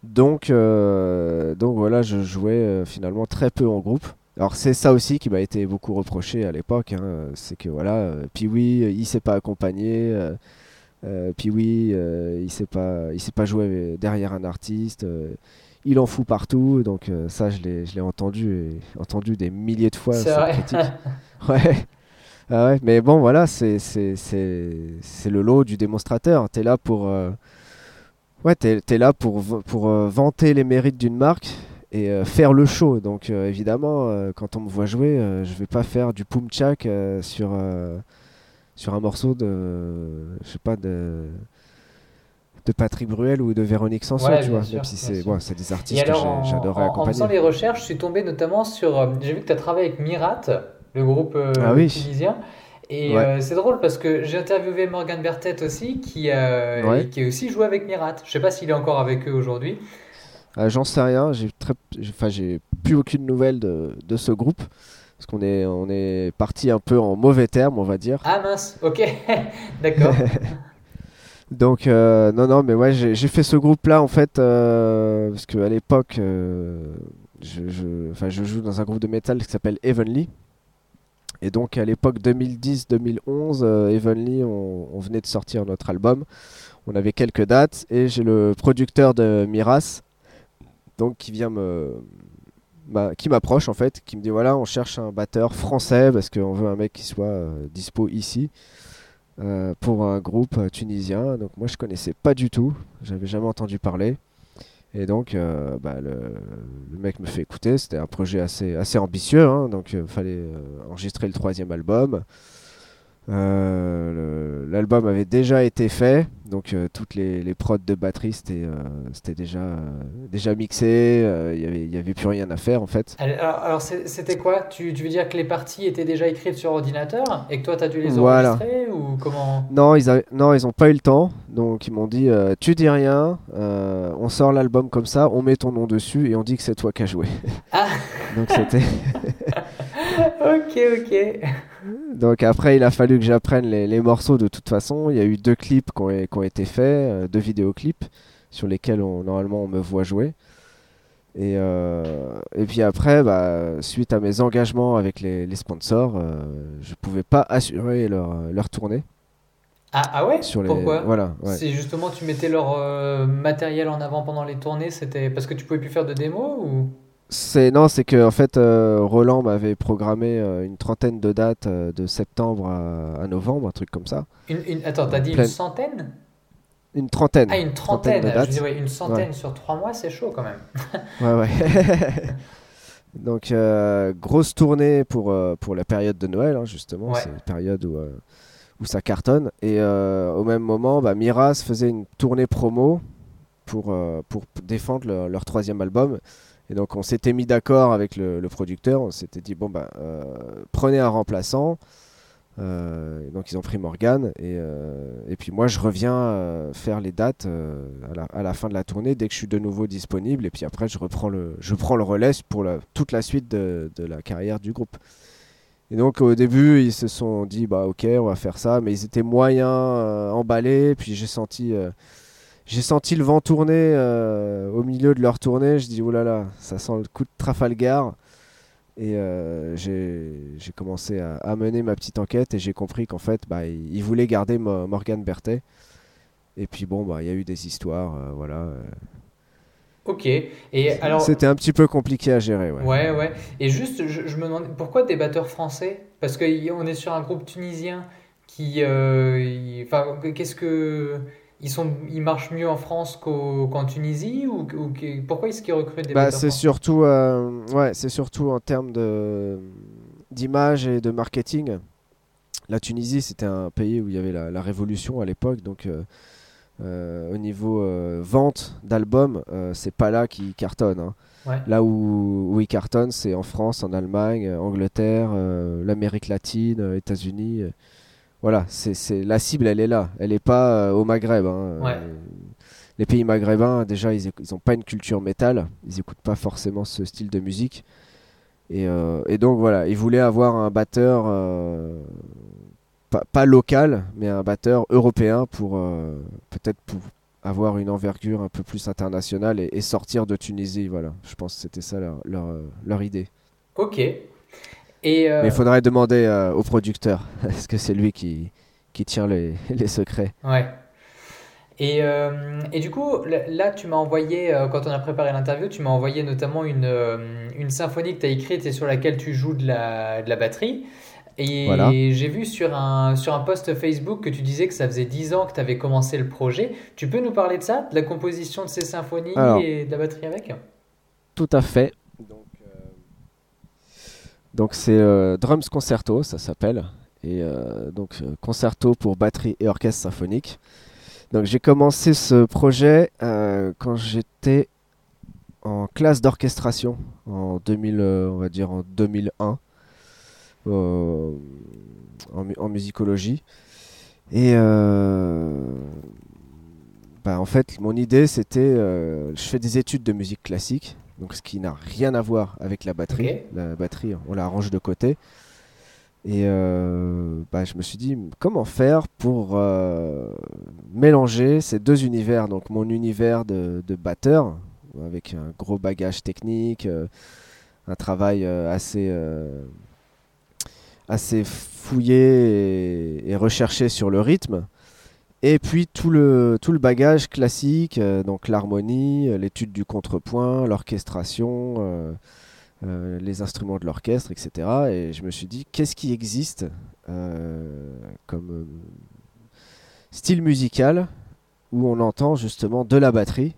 Donc, euh, donc voilà, je jouais euh, finalement très peu en groupe. Alors c'est ça aussi qui m'a été beaucoup reproché à l'époque, hein, c'est que voilà, euh, Pee-wee, euh, il s'est pas accompagné, euh, euh, Pee-wee, euh, il s'est pas, il s'est pas joué derrière un artiste, euh, il en fout partout, donc ça je l'ai, je l'ai entendu, et, entendu des milliers de fois C'est vrai. [laughs] Ouais. Ah ouais, mais bon, voilà, c'est c'est- c'est c'est le lot du démonstrateur. T'es là pour, ouais, t'es t'es là pour, pour vanter les mérites d'une marque et euh, faire le show. Donc euh, évidemment, euh, quand on me voit jouer, je vais pas faire du pumchak sur sur un morceau de, je sais pas de de Patrick Bruel ou de Véronique Sanson, Ouais, tu vois. sûr, Même si bien c'est bon, des artistes que alors, j'ai- en, faisant accompagner. les recherches, je suis tombé notamment sur. J'ai vu que tu as travaillé avec Mirat, le groupe Ah oui. tunisien. Et Ouais. c'est drôle parce que j'ai interviewé Morgan Bertet aussi, qui, Ouais. qui a aussi joué avec Mirat. Je sais pas s'il est encore avec eux aujourd'hui. Ah, J'en sais rien, j'ai enfin j'ai plus aucune nouvelle de, de ce groupe parce qu'on est on est parti un peu en mauvais termes, on va dire. Ah mince, ok, [laughs] d'accord. [laughs] Donc euh, non non mais ouais j'ai fait ce groupe là en fait euh, parce qu'à l'époque euh, je, je, joue dans un groupe de métal qui s'appelle Heavenly et donc à l'époque 2010-2011 euh, Heavenly on, on venait de sortir notre album on avait quelques dates et j'ai le producteur de Miras donc qui vient me qui m'approche en fait qui me dit voilà on cherche un batteur français parce qu'on veut un mec qui soit euh, dispo ici euh, pour un groupe euh, tunisien. Donc moi je connaissais pas du tout, j'avais jamais entendu parler. Et donc bah, le, mec me fait écouter, c'était un projet assez, assez ambitieux, hein, donc il fallait enregistrer le troisième album. Euh, L'album avait déjà été fait, donc euh, toutes les, les prods de batterie c'était euh, déjà, déjà mixé, il y avait, il y avait plus rien à faire en fait. Alors, c'était quoi? Tu, tu veux dire que les parties étaient déjà écrites sur ordinateur et que toi tu as dû les Voilà. enregistrer ou comment? Non, ils avaient- non, ils ont pas eu le temps. Donc ils m'ont dit tu dis rien, on sort l'album comme ça, on met ton nom dessus et on dit que c'est toi qui as joué. Ah [laughs] donc c'était. [laughs] Ok, ok. donc après il a fallu que j'apprenne les, les morceaux de toute façon. Il y a eu deux clips qui ont, qui ont été faits, euh, deux vidéoclips sur lesquels on, normalement on me voit jouer. Et, euh, et puis après, bah, suite à mes engagements avec les, les sponsors, euh, je pouvais pas assurer leur, leur tournée. Ah, ah ouais? Sur les, Pourquoi? voilà, ouais. C'est justement tu mettais leur euh, matériel en avant pendant les tournées, c'était parce que tu pouvais plus faire de démo ou? C'est non, c'est que en fait euh, Roland m'avait programmé euh, une trentaine de dates euh, de septembre à, à novembre, un truc comme ça. une, une- Attends, t'as dit Pleine- une centaine? Une trentaine. Ah, une trentaine. de Je dis, ouais, une centaine sur trois mois, c'est chaud quand même. [laughs] Ouais, ouais. [laughs] Donc grosse tournée pour pour la période de Noël hein, justement. Ouais. C'est une période où où ça cartonne. Et au même moment, bah, Miras faisait une tournée promo pour pour défendre leur troisième album. Et donc on s'était mis d'accord avec le, producteur. On s'était dit bon bah prenez un remplaçant. Euh, donc ils ont pris Morgan et, euh, et puis moi je reviens faire les dates à, la, à la fin de la tournée dès que je suis de nouveau disponible et puis après je reprends le, je prends le relais pour toute la suite de, de la carrière du groupe. Et donc au début ils se sont dit bah ok on va faire ça mais ils étaient moyens emballés puis j'ai senti j'ai senti le vent tourner euh, au milieu de leur tournée je dis oh là là ça sent le coup de Trafalgar et euh, j'ai commencé à, à mener ma petite enquête et j'ai compris qu'en fait, bah, ils ils voulaient garder Mo- Morgan Berthet. Et puis bon, bah, il y a eu des histoires, euh, voilà. Ok. Et alors. C'était un petit peu compliqué à gérer, ouais. Ouais, ouais. Et juste, je, je me demande pourquoi des batteurs français? Parce qu'on est sur un groupe tunisien qui. Enfin, qu'est-ce que. Ils, sont, ils marchent mieux en France qu'en Tunisie ou, pourquoi est-ce qu'ils recrutent des Bah, c'est surtout, euh, ouais, c'est surtout en termes de d'image et de marketing. La Tunisie, c'était un pays où il y avait la, la révolution à l'époque, donc euh, euh, au niveau euh, vente d'albums, c'est pas là qu'ils cartonnent. hein. Ouais. Là où, où ils cartonnent, c'est en France, en Allemagne, Angleterre, l'Amérique latine, États-Unis. Voilà, c'est, la cible, elle est là. Elle n'est pas euh, au Maghreb. hein. Ouais. Euh, Les pays maghrébins, déjà, ils n'ont pas une culture métal. Ils n'écoutent pas forcément ce style de musique. Et, euh, et donc, voilà, ils voulaient avoir un batteur, euh, pas, pas local, mais un batteur européen pour euh, peut-être pour avoir une envergure un peu plus internationale et, et sortir de Tunisie. Voilà, je pense que c'était ça leur, leur, leur idée. Ok. Et euh, Mais il faudrait demander euh, au producteur, [laughs] parce que c'est lui qui, qui tient les, [laughs] les secrets? Ouais. Et, euh, et du coup, là, tu m'as envoyé, quand on a préparé l'interview, tu m'as envoyé notamment une, une symphonie que tu as écrite et sur laquelle tu joues de la, de la batterie. Et Voilà. j'ai vu sur un, sur un post Facebook que tu disais que ça faisait 10 ans que tu avais commencé le projet. Tu peux nous parler de ça, de la composition de ces symphonies Alors. et de la batterie avec? Tout à fait. Donc, c'est euh, Drums Concerto, ça s'appelle. Et euh, donc euh, concerto pour batterie et orchestre symphonique. Donc j'ai commencé ce projet quand j'étais en classe d'orchestration en 2000, euh, on va dire en 2001 euh, en, mu- en musicologie. Et bah, en fait, mon idée c'était, je fais des études de musique classique, donc ce qui n'a rien à voir avec la batterie. La batterie, on la range de côté. Et euh, bah, je me suis dit, comment faire pour euh, mélanger ces deux univers, donc mon univers de, de batteur, avec un gros bagage technique, euh, un travail assez, assez fouillé et, et recherché sur le rythme, et puis tout le, tout le bagage classique, euh, donc l'harmonie, euh, l'étude du contrepoint, l'orchestration. euh, les instruments de l'orchestre, etc. Et je me suis dit, qu'est-ce qui existe comme style musical où on entend justement de la batterie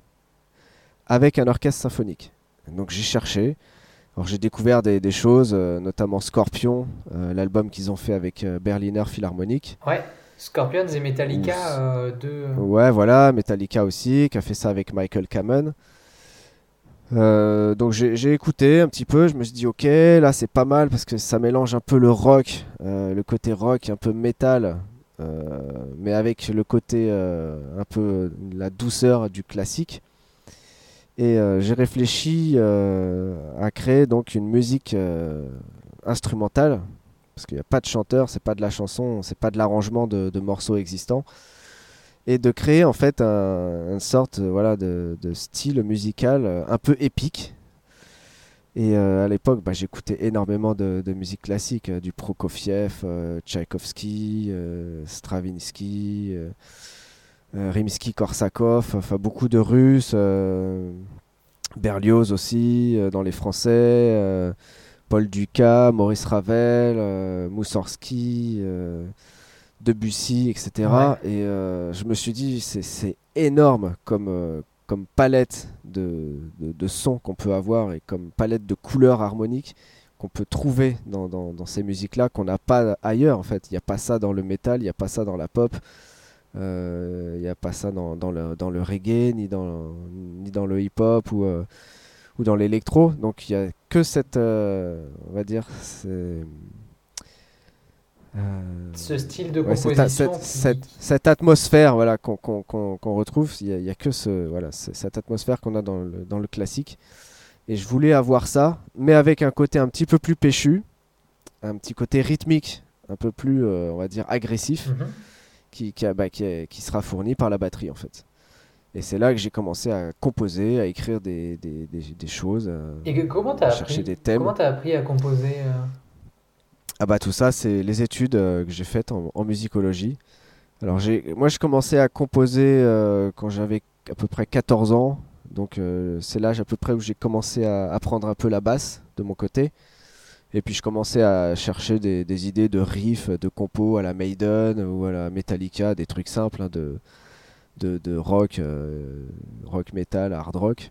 avec un orchestre symphonique? Donc j'ai cherché. Alors j'ai découvert des, des choses, notamment Scorpion, l'album qu'ils ont fait avec Berliner Philharmonic. Ouais. Scorpions et Metallica, euh, deux. Ouais, voilà, Metallica aussi, qui a fait ça avec Michael Kamen. Euh, donc j'ai écouté un petit peu, je me suis dit ok, là c'est pas mal parce que ça mélange un peu le rock, euh, le côté rock un peu métal, euh, mais avec le côté euh, un peu la douceur du classique. Et euh, j'ai réfléchi euh, à créer donc une musique euh, instrumentale, parce qu'il n'y a pas de chanteur, c'est pas de la chanson, c'est pas de l'arrangement de, morceaux existants et de créer en fait un- une sorte euh, voilà, de, style musical euh, un peu épique. Et euh, à l'époque, bah, j'écoutais énormément de, musique classique, du Prokofiev, euh, Tchaïkovski, Stravinsky, Rimsky-Korsakov, enfin beaucoup de Russes, Berlioz aussi, dans les Français, Paul Dukas, Maurice Ravel, euh, Moussorgsky. euh, Debussy, etc. Ouais. Et euh, je me suis dit, c'est- c'est énorme comme, comme palette de, de, de sons qu'on peut avoir et comme palette de couleurs harmoniques qu'on peut trouver dans, dans, dans ces musiques-là, qu'on n'a pas ailleurs en fait. Il n'y a pas ça dans le métal, il n'y a pas ça dans la pop, il n'y a pas ça dans, dans, le, dans le reggae, ni dans, ni dans le hip-hop ou, ou dans l'électro. Donc il n'y a que cette, euh, on va dire, euh, Ce style de Ouais, cette, composition. cette- qui- cette- cette atmosphère voilà, qu'on retrouve, il n'y a, que ce, voilà, ce- cette atmosphère qu'on a dans le, dans le classique. Et je voulais avoir ça, mais avec un côté un petit peu plus péchu, un petit côté rythmique, un peu plus, euh, on va dire, agressif, Mhm. qui, qui, a- bah, qui sera fourni par la batterie en fait. Et c'est là que j'ai commencé à composer, à écrire des, des, des- des choses, euh, Et que- comment t'as chercher appris, des thèmes. comment t'as appris à composer euh, Ah bah tout ça, c'est les études euh, que j'ai faites en, en musicologie. Alors j'ai, moi je commençais à composer euh, quand j'avais à peu près 14 ans. Donc euh, c'est l'âge à peu près où j'ai commencé à apprendre un peu la basse de mon côté. Et puis je commençais à chercher des, des idées de riffs, de compos à la Maiden ou à la Metallica, des trucs simples hein, de, de, de rock, euh, rock metal, hard rock.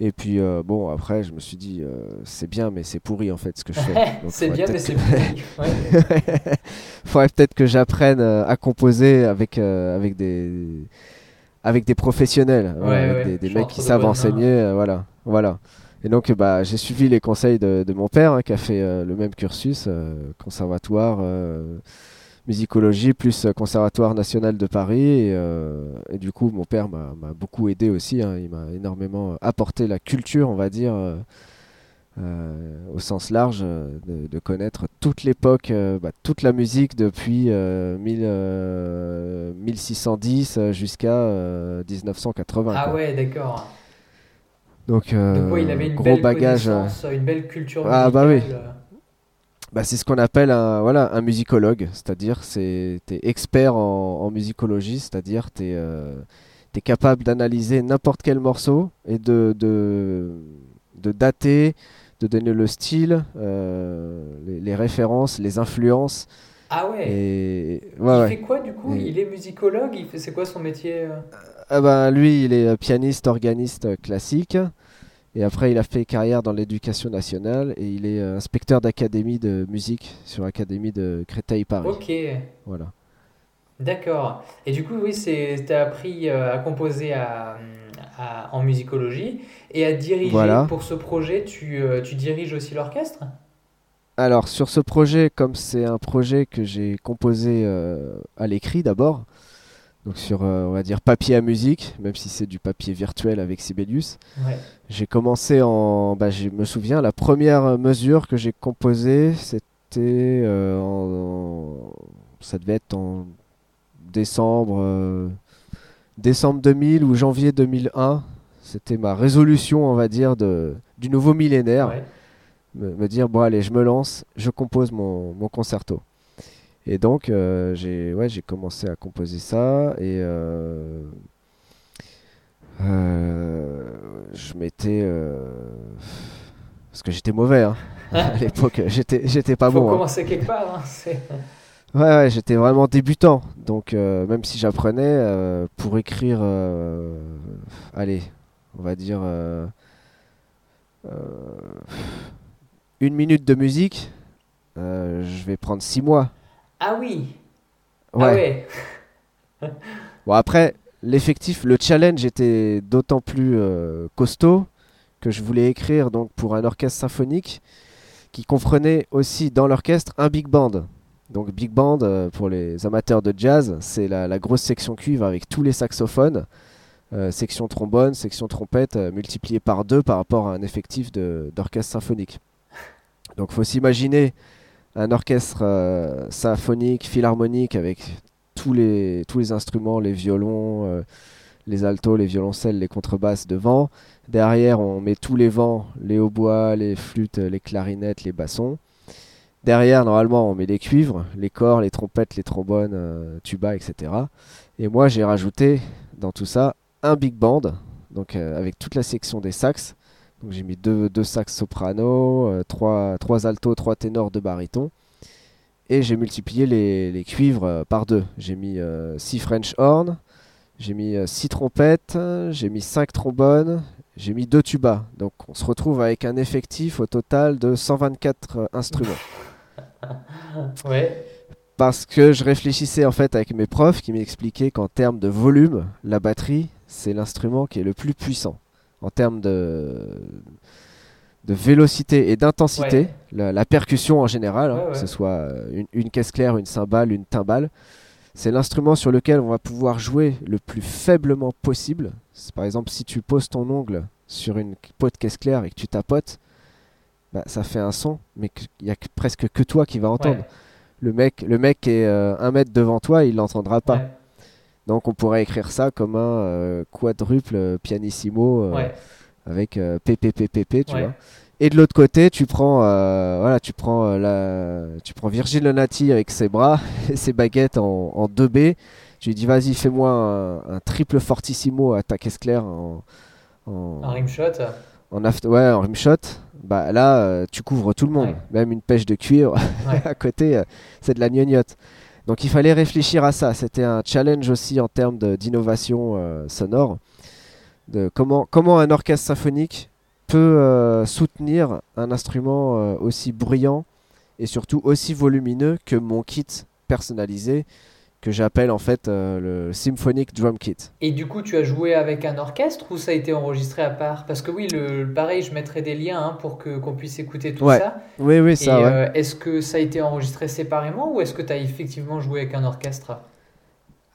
Et puis euh, bon après je me suis dit euh, c'est bien mais c'est pourri en fait ce que je fais. [laughs] C'est bien, mais c'est que- pourri. Ouais. [laughs] faudrait peut-être que j'apprenne à composer avec, euh, avec, des, avec des professionnels, Ouais, avec ouais, des, mecs qui de savent enseigner. voilà, voilà. Et donc bah, j'ai suivi les conseils de, de mon père hein, qui a fait le même cursus, conservatoire, musicologie plus euh, conservatoire national de Paris. Et, euh, et du coup mon père m'a beaucoup aidé aussi, hein, il m'a énormément apporté la culture, on va dire. euh, euh, au sens large, euh, de, de connaître toute l'époque, euh, bah, toute la musique depuis euh, 1000, euh, 1610 euh, jusqu'à euh, 1980. Ah quoi. ouais, d'accord. Donc, euh, Donc ouais, il avait une gros belle bagage. euh, une belle culture Ah, bah oui. Euh. bah, c'est ce qu'on appelle un, voilà, un musicologue, c'est-à-dire c'est t'es expert en, en musicologie, c'est-à-dire t'es euh, t'es capable d'analyser n'importe quel morceau et de, de, de dater, de donner le style, euh, les, les références, les influences. Ah ouais. Et il ouais, ouais. fait quoi du coup? Et- Il est musicologue? Il fait c'est quoi son métier euh? Ah bah, lui, il est euh, pianiste, organiste euh, classique. Et après, il a fait carrière dans l'éducation nationale et il est euh, inspecteur d'académie de musique sur l'académie de Créteil-Paris. Ok. Voilà. D'accord. Et du coup, oui, tu as appris euh, à composer à, à- en musicologie et à diriger. Voilà. Pour ce projet, tu, euh, tu diriges aussi l'orchestre? Alors sur ce projet, comme c'est un projet que j'ai composé euh, à l'écrit d'abord, donc sur euh, on va dire papier à musique, même si c'est du papier virtuel avec Sibelius, Ouais. j'ai commencé en, bah, je me souviens, la première mesure que j'ai composée, c'était euh, en, en- ça devait être en décembre, euh, décembre 2000 ou janvier 2001. C'était ma résolution, on va dire, de, du nouveau millénaire Ouais. me, me dire bon allez je me lance je compose mon, mon concerto et donc euh, j'ai ouais j'ai commencé à composer ça et euh, euh, je m'étais parce que j'étais mauvais hein. [laughs] à l'époque j'étais j'étais pas Faut bon hein. commencer quelque part. hein, [laughs] ouais ouais j'étais vraiment débutant donc même si j'apprenais pour écrire allez on va dire une minute de musique je vais prendre six mois Ah oui. ouais, Ah ouais. [laughs] Bon, après, l'effectif, le challenge était d'autant plus euh, costaud que je voulais écrire donc pour un orchestre symphonique qui comprenait aussi dans l'orchestre un big band. Donc big band euh, pour les amateurs de jazz, c'est la, la grosse section cuivre avec tous les saxophones, euh, section trombone, section trompette euh, multiplié par deux par rapport à un effectif d'orchestre symphonique. Donc faut s'imaginer un orchestre euh, symphonique, philharmonique avec tous les, instruments, les violons, euh, les altos, les violoncelles, les contrebasses devant. Derrière, on met tous les vents, les hautbois, les flûtes, les clarinettes, les bassons. Derrière, normalement, on met les cuivres, les corps, les trompettes, les trombones, euh, tuba, etc. Et moi, j'ai rajouté dans tout ça un big band, donc avec toute la section des sax. Donc j'ai mis deux, deux sax soprano, euh, trois, trois altos, trois ténors, deux barytons. Et j'ai multiplié les, les cuivres euh, par deux. J'ai mis 6 French horn, j'ai mis 6 trompettes, j'ai mis 5 trombones, j'ai mis 2 tubas. Donc on se retrouve avec un effectif au total de 124 euh, instruments. [laughs] Ouais. Parce que je réfléchissais en fait avec mes profs qui m'expliquaient qu'en termes de volume, la batterie, c'est l'instrument qui est le plus puissant. En termes de, de vélocité et d'intensité, Ouais. la, la percussion en général, hein, Ouais, que ce soit euh, une, une caisse claire, une cymbale, une timbale, c'est l'instrument sur lequel on va pouvoir jouer le plus faiblement possible. Par exemple, si tu poses ton ongle sur une peau de caisse claire et que tu tapotes, bah, ça fait un son, mais il n'y a que- presque que toi qui va entendre. Ouais. Le mec, le mec qui est euh, un mètre devant toi, il l'entendra pas. Ouais. Donc on pourrait écrire ça comme un euh, quadruple pianissimo euh, Ouais. avec euh, PPPPP, tu Ouais. vois. Et de l'autre côté, tu prends, euh, voilà, tu prends euh, la, tu prends Virgil Lonati avec ses bras [laughs] et ses baguettes en, en 2B. Tu lui dis vas-y, fais-moi un, un triple fortissimo à ta caisse claire en, en, Un rimshot. en aft- ouais, en rimshot. Bah là, euh, tu couvres tout le monde, Ouais. même une pêche de cuivre Ouais. [laughs] à côté, euh, c'est de la gnognotte. Donc il fallait réfléchir à ça. C'était un challenge aussi en termes d'innovation euh, sonore. De comment, comment un orchestre symphonique peut euh, soutenir un instrument euh, aussi bruyant et surtout aussi volumineux que mon kit personnalisé que j'appelle en fait euh, le Symphonic Drum Kit. Et du coup, tu as joué avec un orchestre ou ça a été enregistré à part? Parce que oui, le, pareil, je mettrai des liens hein, pour que qu'on puisse écouter tout Ouais, ça. Oui, oui, Et ça, ouais. euh, est-ce que ça a été enregistré séparément ou est-ce que tu as effectivement joué avec un orchestre?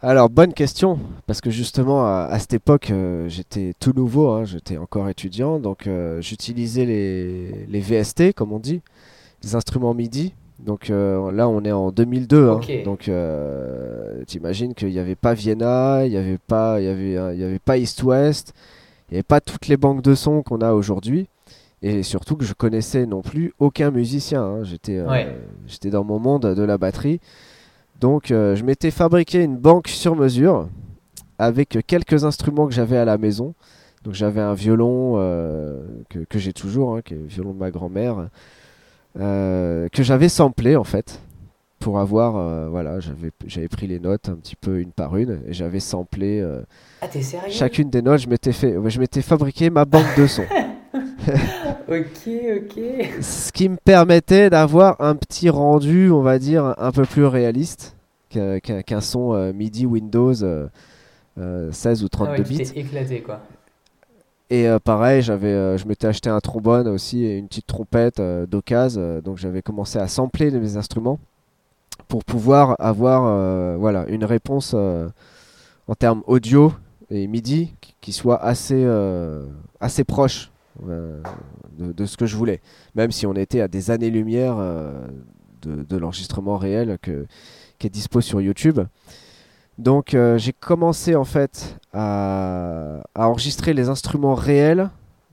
Alors, bonne question, parce que justement, à, à cette époque, euh, j'étais tout nouveau, hein, j'étais encore étudiant, donc j'utilisais les, les VST, comme on dit, les instruments MIDI. Donc euh, là, on est en 2002, hein, donc euh, t'imagines qu'il n'y avait pas Vienna, il n'y avait pas, il y avait, euh, il y avait pas East West, il n'y avait pas toutes les banques de sons qu'on a aujourd'hui. Et surtout que je connaissais non plus aucun musicien. hein. J'étais euh, Ouais. j'étais dans mon monde de la batterie. Donc je m'étais fabriqué une banque sur mesure avec quelques instruments que j'avais à la maison. Donc j'avais un violon que, que j'ai toujours, hein, qui est le violon de ma grand-mère, euh, que j'avais samplé en fait pour avoir, euh, voilà, j'avais j'avais pris les notes un petit peu une par une et j'avais samplé euh, Ah, chacune des notes. Je m'étais fait, je m'étais fabriqué ma banque de sons. [laughs] Ok, ok. ce qui me permettait d'avoir un petit rendu, on va dire, un peu plus réaliste. qu'un son MIDI Windows 16 ou 32 ah ouais, bits. éclaté quoi. Et pareil, j'avais, je m'étais acheté un trombone aussi et une petite trompette d'occasion, donc j'avais commencé à sampler mes instruments pour pouvoir avoir voilà, une réponse en termes audio et MIDI qui soit assez, assez proche euh, de, ce que je voulais. Même si on était à des années-lumière euh, de, l'enregistrement réel que, qui est dispo sur YouTube. Donc euh, j'ai commencé en fait à, enregistrer les instruments réels,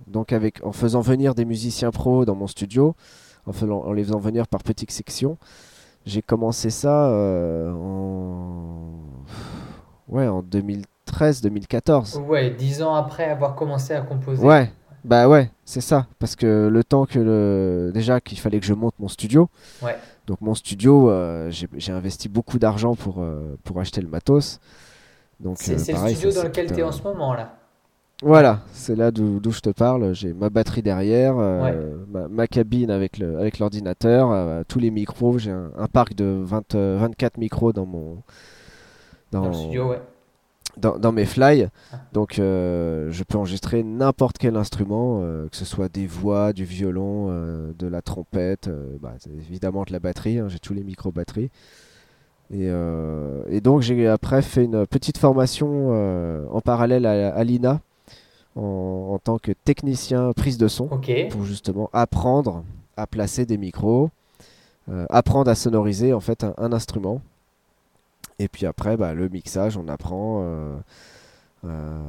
donc avec, en faisant venir des musiciens pros dans mon studio, en, en les faisant venir par petites sections. J'ai commencé ça en, ouais, en 2013-2014. Ouais, dix ans après avoir commencé à composer. Ouais, bah ouais, c'est ça. Parce que le temps que le... déjà qu'il fallait que je monte mon studio. Ouais. Donc mon studio, euh, j'ai investi beaucoup d'argent pour, euh, pour acheter le matos. C'est euh, le studio dans lequel tu es en ce moment là. Voilà, c'est là d'où je te parle. J'ai ma batterie derrière, ma, cabine avec l'ordinateur, avec tous les micros. J'ai un, parc de 20, 24 micros dans mon dans, dans le studio, ouais dans, mes fly. Ah. Donc euh, je peux enregistrer n'importe quel instrument, euh, que ce soit des voix, du violon, euh, de la trompette, bah, évidemment de la batterie, hein, j'ai tous les micro-batteries. Et, et, donc j'ai après fait une petite formation en parallèle à, l'INA en, tant que technicien prise de son pour justement apprendre à placer des micros, apprendre à sonoriser en fait un instrument. Et puis après, bah, le mixage, on apprend. Euh, euh,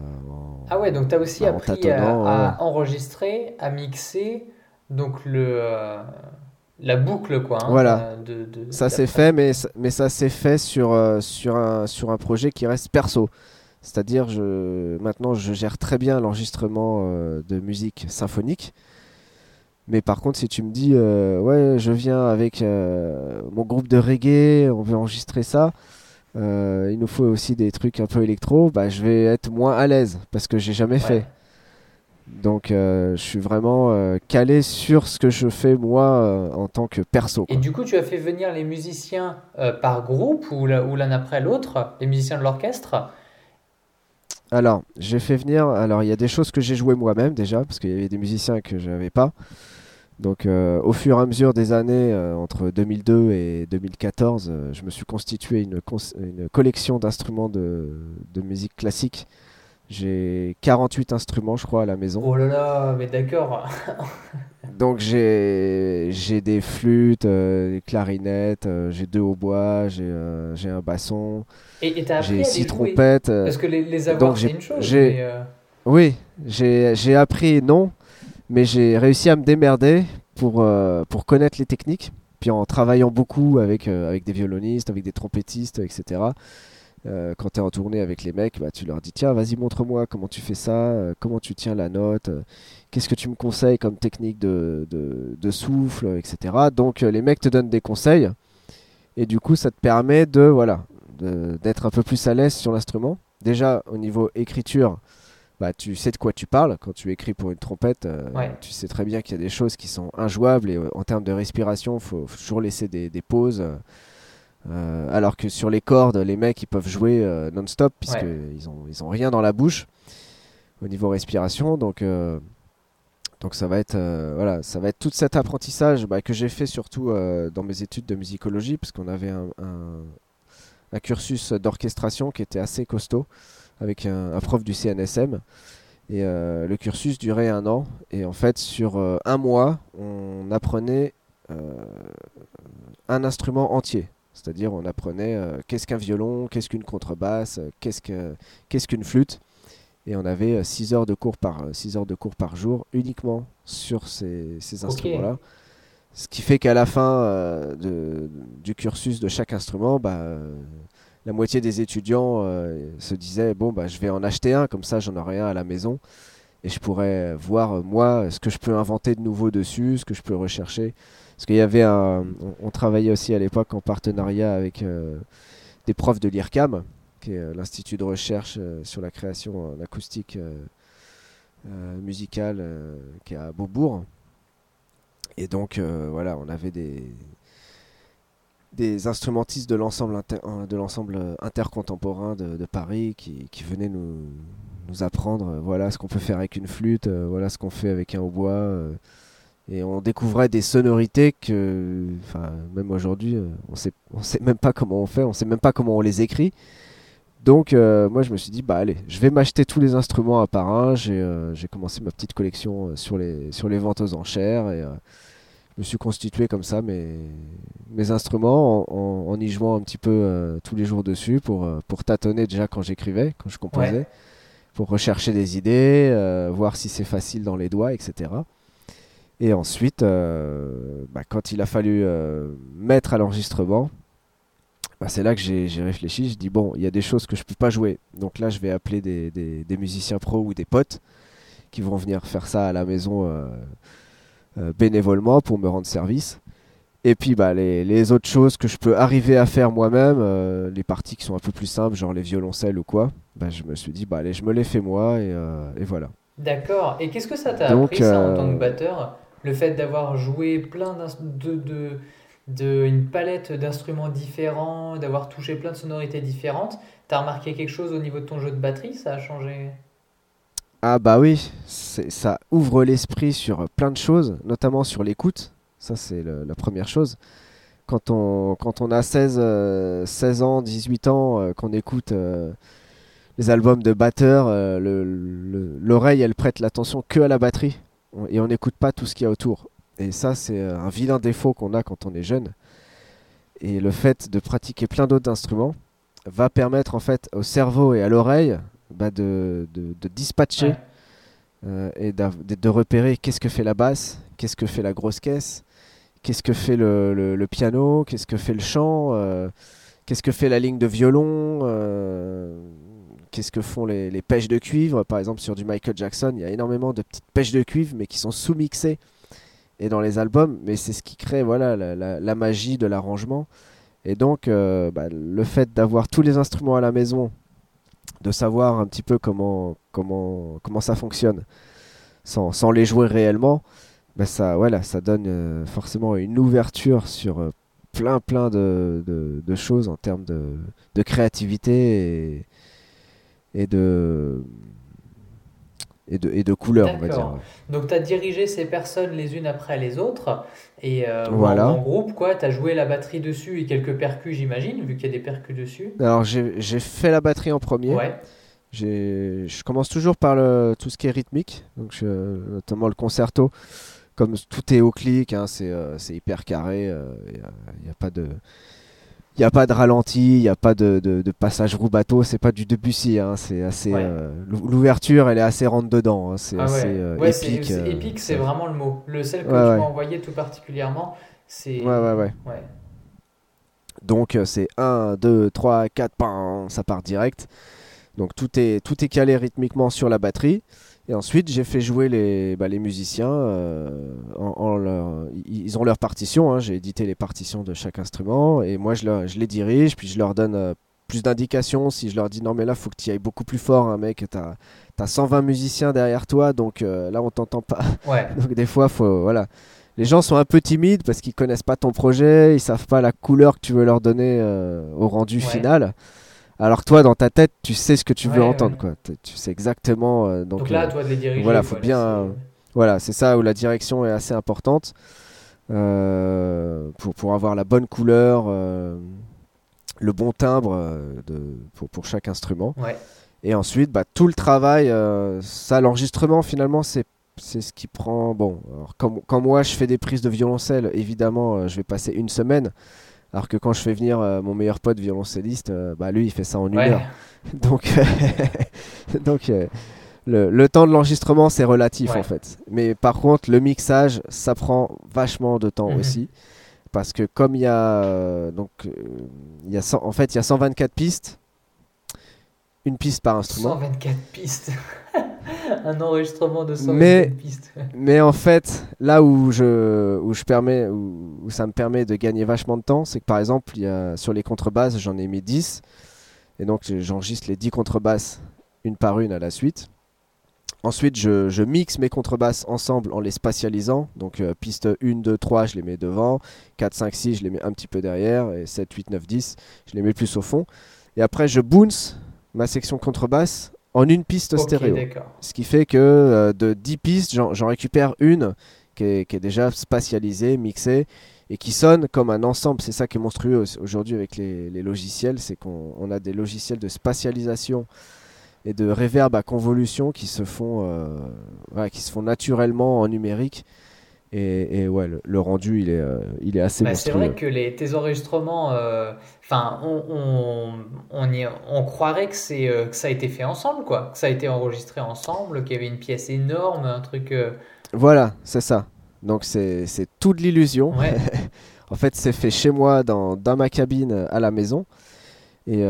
ah ouais, donc tu as aussi appris à, enregistrer, à mixer, donc le, euh, la boucle, quoi. Hein, voilà. De, ça s'est fait, mais, mais ça s'est fait sur, sur, un, sur un projet qui reste perso. C'est-à-dire, je, maintenant, je gère très bien l'enregistrement de musique symphonique. Mais par contre, si tu me dis, ouais, je viens avec mon groupe de reggae, on veut enregistrer ça, euh, il nous faut aussi des trucs un peu électro, bah, je vais être moins à l'aise parce que j'ai jamais fait. Donc euh, je suis vraiment euh, calé sur ce que je fais moi en tant que perso. Et du coup, tu as fait venir les musiciens par groupe ou l'un après l'autre, les musiciens de l'orchestre? Alors, j'ai fait venir. Alors, il y a des choses que j'ai joué moi-même déjà parce qu'il y avait des musiciens que je n'avais pas. Donc euh, au fur et à mesure des années, euh, entre 2002 et 2014, euh, je me suis constitué une, une collection d'instruments de, de, musique classique. J'ai 48 instruments, je crois, à la maison. Oh là là, mais d'accord. [laughs] Donc j'ai des flûtes, des clarinettes, j'ai deux hautbois, j'ai un basson, j'ai six trompettes. Parce que les, les avoir, c'est une chose. Oui, j'ai appris, non, mais j'ai réussi à me démerder pour, euh, pour connaître les techniques. Puis en travaillant beaucoup avec, euh, avec des violonistes, avec des trompettistes, etc. Euh, quand tu es en tournée avec les mecs, bah, tu leur dis tiens, vas-y, montre-moi comment tu fais ça, comment tu tiens la note, qu'est-ce que tu me conseilles comme technique de, de, de souffle, etc. Donc les mecs te donnent des conseils et du coup ça te permet de voilà d'être un peu plus à l'aise sur l'instrument. Déjà au niveau écriture, bah, tu sais de quoi tu parles. Quand tu écris pour une trompette, euh, tu sais très bien qu'il y a des choses qui sont injouables et euh, en termes de respiration, il faut, toujours laisser des, pauses. Euh, alors que sur les cordes, les mecs ils peuvent jouer non-stop puisqu'ils ils ont, ils ont rien dans la bouche au niveau respiration. Donc, donc ça va être voilà, ça va être tout cet apprentissage bah, que j'ai fait surtout dans mes études de musicologie parce qu'on avait un, un cursus d'orchestration qui était assez costaud avec un, prof du CNSM. Et euh, le cursus durait un an. Et en fait, sur euh, un mois, on apprenait euh, un instrument entier. C'est-à-dire, on apprenait qu'est-ce qu'un violon, qu'est-ce qu'une contrebasse, qu'est-ce qu'une flûte. Et on avait 6 heures, de cours par, six heures de cours par jour uniquement sur ces, instruments-là. Ce qui fait qu'à la fin de, du cursus de chaque instrument, bah, la moitié des étudiants euh, se disaient bon bah je vais en acheter un comme ça j'en aurai un à la maison et je pourrais voir euh, moi ce que je peux inventer de nouveau dessus, ce que je peux rechercher. Parce qu'il on, travaillait aussi à l'époque en partenariat avec euh, des profs de l'IRCAM, qui est l'institut de recherche sur la création en acoustique musicale qui est à Beaubourg. Et donc voilà, on avait des, instrumentistes de l'ensemble intercontemporain de, Paris qui, qui, venaient nous, nous apprendre voilà ce qu'on peut faire avec une flûte, voilà ce qu'on fait avec un hautbois. Et on découvrait des sonorités que, enfin, même aujourd'hui, on sait, on sait même pas comment on fait, on sait même pas comment on les écrit. Donc euh, moi je me suis dit bah allez, je vais m'acheter tous les instruments un par un. J'ai euh, commencé ma petite collection euh, sur les sur les ventes aux enchères et je me suis constitué comme ça mes mes instruments en, y jouant un petit peu tous les jours dessus pour pour tâtonner déjà quand j'écrivais, quand je composais, pour rechercher des idées, voir si c'est facile dans les doigts, etc. Et ensuite, bah, quand il a fallu mettre à l'enregistrement, bah, c'est là que j'ai réfléchi. Je dis bon, il y a des choses que je peux pas jouer. Donc là, je vais appeler des, des, musiciens pros ou des potes qui vont venir faire ça à la maison euh, euh, bénévolement pour me rendre service. Et puis bah, les, les, autres choses que je peux arriver à faire moi-même, euh, les parties qui sont un peu plus simples, genre les violoncelles ou quoi, bah, je me suis dit bah allez, je me les fais moi et, et voilà. D'accord. Et qu'est-ce que ça t'a appris ça en tant que batteur? Le fait d'avoir joué plein de, de d'une palette d'instruments différents, d'avoir touché plein de sonorités différentes. T'as remarqué quelque chose au niveau de ton jeu de batterie? Ça a changé? Ah bah oui, ça ouvre l'esprit sur plein de choses, notamment sur l'écoute. Ça c'est la première chose. Quand on, a 16, 16 euh, ans, 18 ans, euh, qu'on écoute euh, les albums de batteurs, l'oreille elle prête l'attention que à la batterie et on n'écoute pas tout ce qu'il y a autour. Et ça, c'est euh, un vilain défaut qu'on a quand on est jeune. Et le fait de pratiquer plein d'autres instruments va permettre en fait au cerveau et à l'oreille bah, de, de, dispatcher euh, et de, repérer qu'est-ce que fait la basse, qu'est-ce que fait la grosse caisse, qu'est-ce que fait le, le, piano, qu'est-ce que fait le chant, euh, qu'est-ce que fait la ligne de violon, qu'est-ce que font les, pêches de cuivre. Par exemple, sur du Michael Jackson, il y a énormément de petites pêches de cuivre, mais qui sont sous-mixées et dans les albums, mais c'est ce qui crée voilà, la, magie de l'arrangement. Et donc, euh, bah, le fait d'avoir tous les instruments à la maison, de savoir un petit peu comment, comment, comment ça fonctionne, sans, les jouer réellement, bah, ça, voilà, ça donne euh, forcément une ouverture sur euh, plein plein de, choses en termes de, créativité et de et de, et de couleurs, on va dire. Donc, tu as dirigé ces personnes les unes après les autres, et euh, voilà. en, groupe, quoi, tu as joué la batterie dessus et quelques percus, j'imagine, vu qu'il y a des percus dessus. Alors, j'ai fait la batterie en premier. Ouais. Je commence toujours par le, tout ce qui est rythmique, donc notamment le concerto. Comme tout est au clic, hein, c'est euh, hyper carré, il euh, n'y a, a, pas de il n'y a pas de ralenti, il n'y a pas de, de, passage roue-bateau, c'est pas du Debussy, hein, c'est assez. Euh, l'ouverture, elle est assez rentre dedans, hein, c'est ah assez euh, épique. C'est euh, épique, c'est vraiment le mot. Le celle que tu m'as envoyé tout particulièrement, c'est. Ouais, ouais, ouais. Donc c'est 1, 2, 3, 4, ça part direct. Donc tout est, tout est calé rythmiquement sur la batterie. Et ensuite, j'ai fait jouer les, bah, les musiciens. Euh, en, leur, ils ont leur partition. Hein. j'ai édité les partitions de chaque instrument. Et moi, je, je les dirige. Puis je leur donne euh, plus d'indications. Si je leur dis non, mais là, faut que tu ailles beaucoup plus fort, hein, mec. Tu as, 120 musiciens derrière toi. Donc euh, là, on t'entend pas. [laughs] donc des fois, faut. Voilà. Les gens sont un peu timides parce qu'ils connaissent pas ton projet. Ils savent pas la couleur que tu veux leur donner au rendu final. Alors toi, dans ta tête, tu sais ce que tu veux entendre, quoi. Tu sais exactement. Euh, donc, là, euh, toi de les diriger. Voilà, faut bien. Voilà, c'est ça où la direction est assez importante euh, pour, pour avoir la bonne couleur, le bon timbre de, pour, pour chaque instrument. Et ensuite, bah, tout le travail, ça, l'enregistrement finalement, c'est c'est ce qui prend. Bon, quand, quand, moi je fais des prises de violoncelle, évidemment, je vais passer une semaine. Alors que quand je fais venir euh, mon meilleur pote violoncelliste, euh, bah lui il fait ça en une heure. Donc, [laughs] donc euh, [laughs] le, temps de l'enregistrement c'est relatif en fait. Mais par contre le mixage ça prend vachement de temps mhm. aussi. Parce que comme il y a donc il y a en fait il y a 124 pistes, une piste par instrument. 124 pistes. [laughs] [laughs] un enregistrement de 124 mais, pistes. [laughs] mais en fait, là où, je, où, je permets, où, ça me permet de gagner vachement de temps, c'est que par exemple, il y a, sur les contrebasses, j'en ai mis 10. Et donc, j'enregistre les 10 contrebasses une par une à la suite. Ensuite, je, je, mixe mes contrebasses ensemble en les spatialisant. Donc, euh, piste 1, 2, 3, je les mets devant. 4, 5, 6, je les mets un petit peu derrière. Et 7, 8, 9, 10, je les mets plus au fond. Et après, je bounce ma section contrebasse en une piste stéréo. Ce qui fait que euh, de 10 pistes, j'en récupère une qui est, qui est déjà spatialisée, mixée et qui sonne comme un ensemble. C'est ça qui est monstrueux au- aujourd'hui avec les, les logiciels, c'est qu'on on a des logiciels de spatialisation et de reverb à convolution qui se font, euh, qui se font naturellement en numérique. Et, et ouais, le, le rendu, il est, euh, il est assez Bah, c'est vrai que les, tes enregistrements, euh, enfin, on, on, on, y- on croirait que c'est euh, que ça a été fait ensemble, quoi, que ça a été enregistré ensemble, qu'il y avait une pièce énorme, un truc. euh, Voilà, c'est ça. Donc c'est c'est toute l'illusion. Ouais. [laughs] En fait, c'est fait chez moi, dans, dans ma cabine à la maison. Et,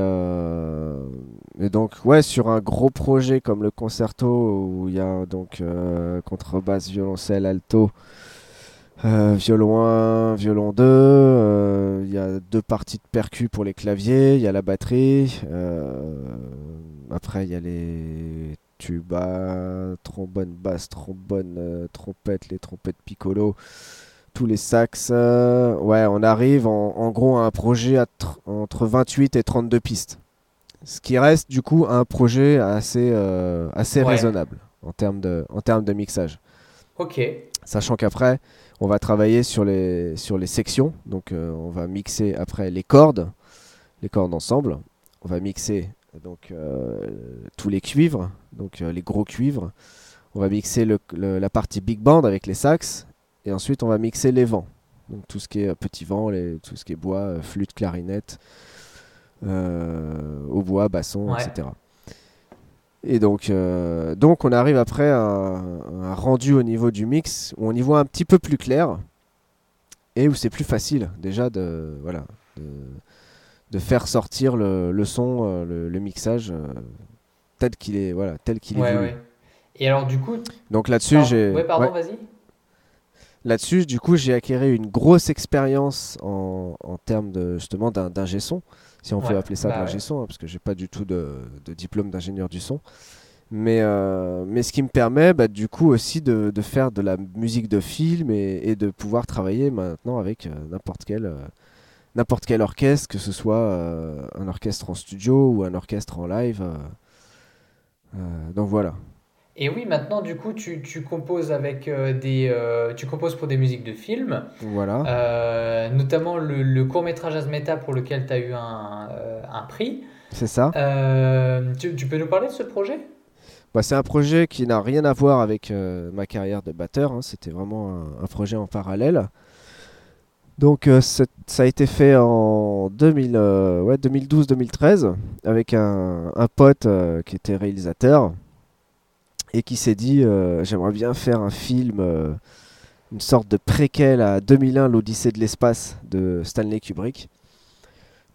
et donc, ouais, sur un gros projet comme le concerto, où il y a donc contrebasse, violoncelle, alto, euh, violon 1, violon 2, euh, il y a deux parties de percus pour les claviers, il y a la batterie, euh, après il y a les tubas, trombone basse, trombone, euh, trompette, les trompettes piccolo tous les sax. euh, ouais, on arrive en, en gros à un projet à entre 28 et 32 pistes. Ce qui reste du coup un projet assez, euh, assez Ouais. raisonnable en termes de, en termes de mixage. Ok. Sachant qu'après, on va travailler sur les, sur les sections. Donc euh, on va mixer après les cordes, les cordes ensemble. On va mixer donc euh, tous les cuivres, donc euh, les gros cuivres. On va mixer le- le- la partie big band avec les sax. Et ensuite, on va mixer les vents. Donc tout ce qui est petit vent, les, tout ce qui est bois, flûte, clarinette, hautbois, basson, Ouais. etc. Et donc, euh, donc on arrive après à un, un rendu au niveau du mix où on y voit un petit peu plus clair et où c'est plus facile déjà de, voilà, de, de faire sortir le, le son, euh, le, le mixage euh, tel qu'il est, voilà, tel qu'il est Ouais, voulu. ouais. Et alors, du coup. Donc là-dessus, j'ai Ouais, pardon, vas-y. Là-dessus, du coup, j'ai acquéré une grosse expérience en, en termes de justement d'un son, si on peut Ouais, appeler ça bah de l'ingé son, hein, parce que j'ai pas du tout de, de diplôme d'ingénieur du son. Mais, euh, mais ce qui me permet bah, du coup aussi de, de faire de la musique de film et, et de pouvoir travailler maintenant avec euh, n'importe quel, euh, n'importe quel orchestre, que ce soit un orchestre en studio ou un orchestre en live. donc voilà. Et oui, maintenant, du coup, tu, tu composes avec euh, des. euh, tu composes pour des musiques de films, Voilà. euh, notamment le, le court-métrage Asmeta pour lequel tu as eu un, un prix. C'est ça. Tu, tu peux nous parler de ce projet? Bah, c'est un projet qui n'a rien à voir avec ma carrière de batteur. hein. C'était vraiment un, un projet en parallèle. Donc ça a été fait en 2000, euh, ouais, 2012-2013 avec un, un pote qui était réalisateur et qui s'est dit euh, j'aimerais bien faire un film, euh, une sorte de préquel à 2001, l'Odyssée de l'espace de Stanley Kubrick.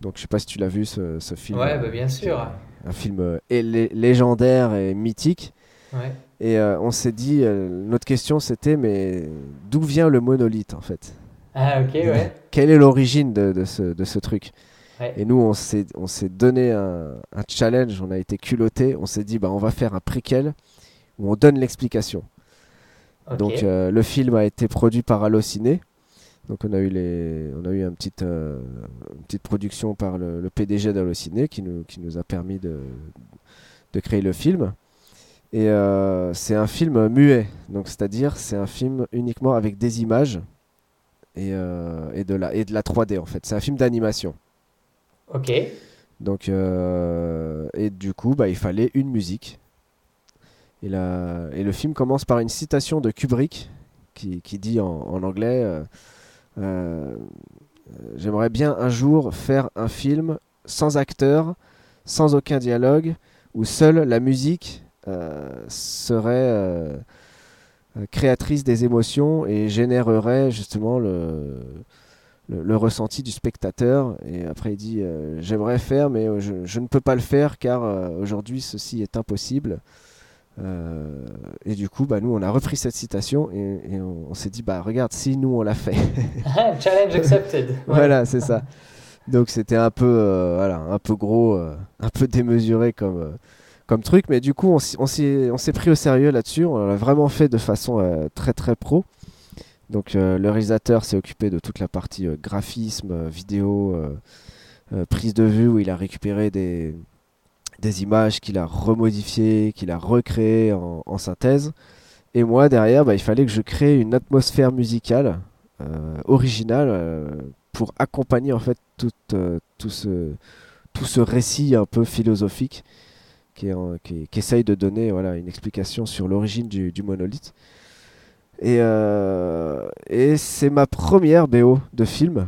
Donc je sais pas si tu l'as vu ce, ce film. Ouais, euh, bah, bien sûr. un film légendaire et mythique. Ouais. Et on s'est dit, notre question c'était, mais d'où vient le monolithe en fait? Ah, ok, ouais. [laughs] Quelle est l'origine de, de ce, de ce truc? Ouais. Et nous, on s'est, on s'est donné un, un challenge, on a été culotté, on s'est dit, bah, on va faire un préquel où on donne l'explication. Donc euh, le film a été produit par Allociné. Donc on a eu, les, on a eu un petit, euh, une petite production par le, le PDG d'Allociné qui nous, qui nous a permis de, de créer le film. Et euh, c'est un film muet, donc c'est-à-dire c'est un film uniquement avec des images et, et, de, la, et de la 3D en fait. C'est un film d'animation. Ok. Donc, et du coup, bah, il fallait une musique. Et, le film commence par une citation de Kubrick qui, dit en, anglais euh, euh, J'aimerais bien un jour faire un film sans acteur, sans aucun dialogue, où seule la musique euh, serait créatrice des émotions et générerait justement le, ressenti du spectateur. Et après, il dit J'aimerais faire, mais je, ne peux pas le faire car aujourd'hui ceci est impossible. Euh, et du coup, bah, nous, on a repris cette citation et, et on, on s'est dit Bah, regarde, si nous on l'a fait. [laughs] Challenge accepted. [laughs] Ouais. voilà, c'est ça. Donc, c'était un peu, euh, voilà, un peu gros, euh, un peu démesuré comme, comme truc, mais du coup, on, s'est on s'est pris au sérieux là-dessus. On l'a vraiment fait de façon très très pro. Donc, le réalisateur s'est occupé de toute la partie graphisme, vidéo, prise de vue, où il a récupéré des, des images qu'il a remodifiées, qu'il a recréées en, synthèse. Et moi, derrière, bah, il fallait que je crée une atmosphère musicale euh, originale euh, pour accompagner en fait tout, euh, tout, ce, récit un peu philosophique qui, essaye de donner une explication sur l'origine du, monolithe. Et c'est ma première BO de film.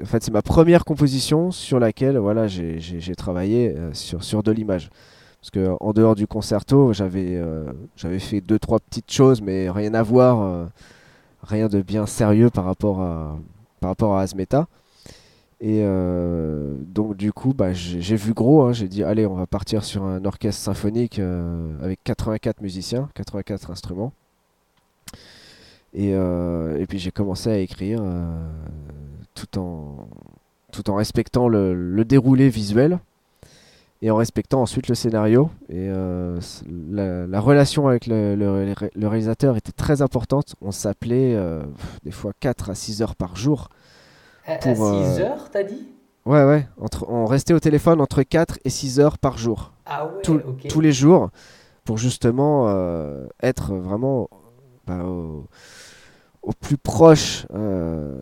En fait, c'est ma première composition sur laquelle voilà, j'ai travaillé euh, sur, de l'image. Parce que en dehors du concerto, j'avais euh, fait deux trois petites choses, mais rien à voir, euh, rien de bien sérieux par rapport à par Asmeta. Et donc du coup, bah, j'ai vu gros. hein. j'ai dit allez, on va partir sur un orchestre symphonique avec 84 musiciens, 84 instruments. Et, puis j'ai commencé à écrire tout en tout en respectant le, le déroulé visuel et en respectant ensuite le scénario. Et euh, la, la relation avec le, le ré- le réalisateur était très importante. On s'appelait euh, des fois 4 à 6 heures par jour. À, Pour, 6 euh, heures, t'as dit? Ouais, ouais, entre, on restait au téléphone entre 4 et 6 heures par jour, Ah ouais, tout- tous les jours, pour justement euh, être vraiment bah, au, au plus proche euh,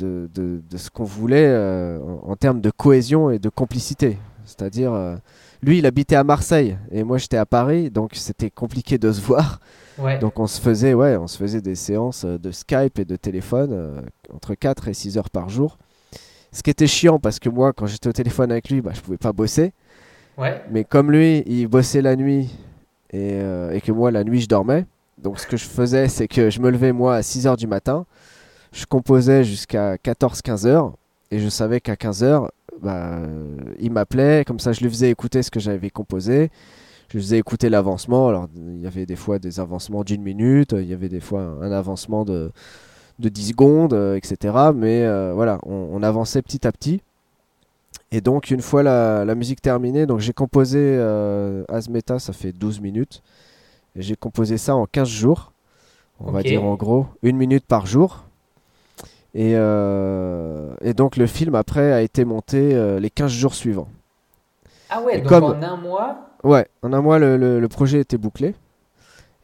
de, de- de ce qu'on voulait euh, en, en termes de cohésion et de complicité. C'est-à-dire, euh, lui, il habitait à Marseille et moi, j'étais à Paris, donc c'était compliqué de se voir. Ouais. Donc on se faisait, ouais, on se faisait des séances euh, de Skype et de téléphone euh, entre 4 et 6 heures par jour. Ce qui était chiant parce que moi, quand j'étais au téléphone avec lui, bah, je pouvais pas bosser. ouais. Mais comme lui, il bossait la nuit et, et que moi, la nuit, je dormais. Donc ce que je faisais, c'est que je me levais moi à 6 heures du matin. Je composais jusqu'à 14-15 heures. Et je savais qu'à 15 heures, bah, il m'appelait. Comme ça, je lui faisais écouter ce que j'avais composé. Je lui faisais écouter l'avancement. Alors, il y avait des fois des avancements d'une minute. Il y avait des fois un, avancement de, de 10 secondes, euh, etc. Mais euh, voilà, on, on avançait petit à petit. Et donc, une fois la, la musique terminée, donc j'ai composé euh, Asmeta, ça fait 12 minutes. J'ai composé ça en 15 jours. On va dire en gros, une minute par jour. Et, euh, et donc, le film après a été monté euh, les 15 jours suivants. Ah ouais, Et donc comme- en un mois. Ouais, en un mois, le, le- le projet était bouclé.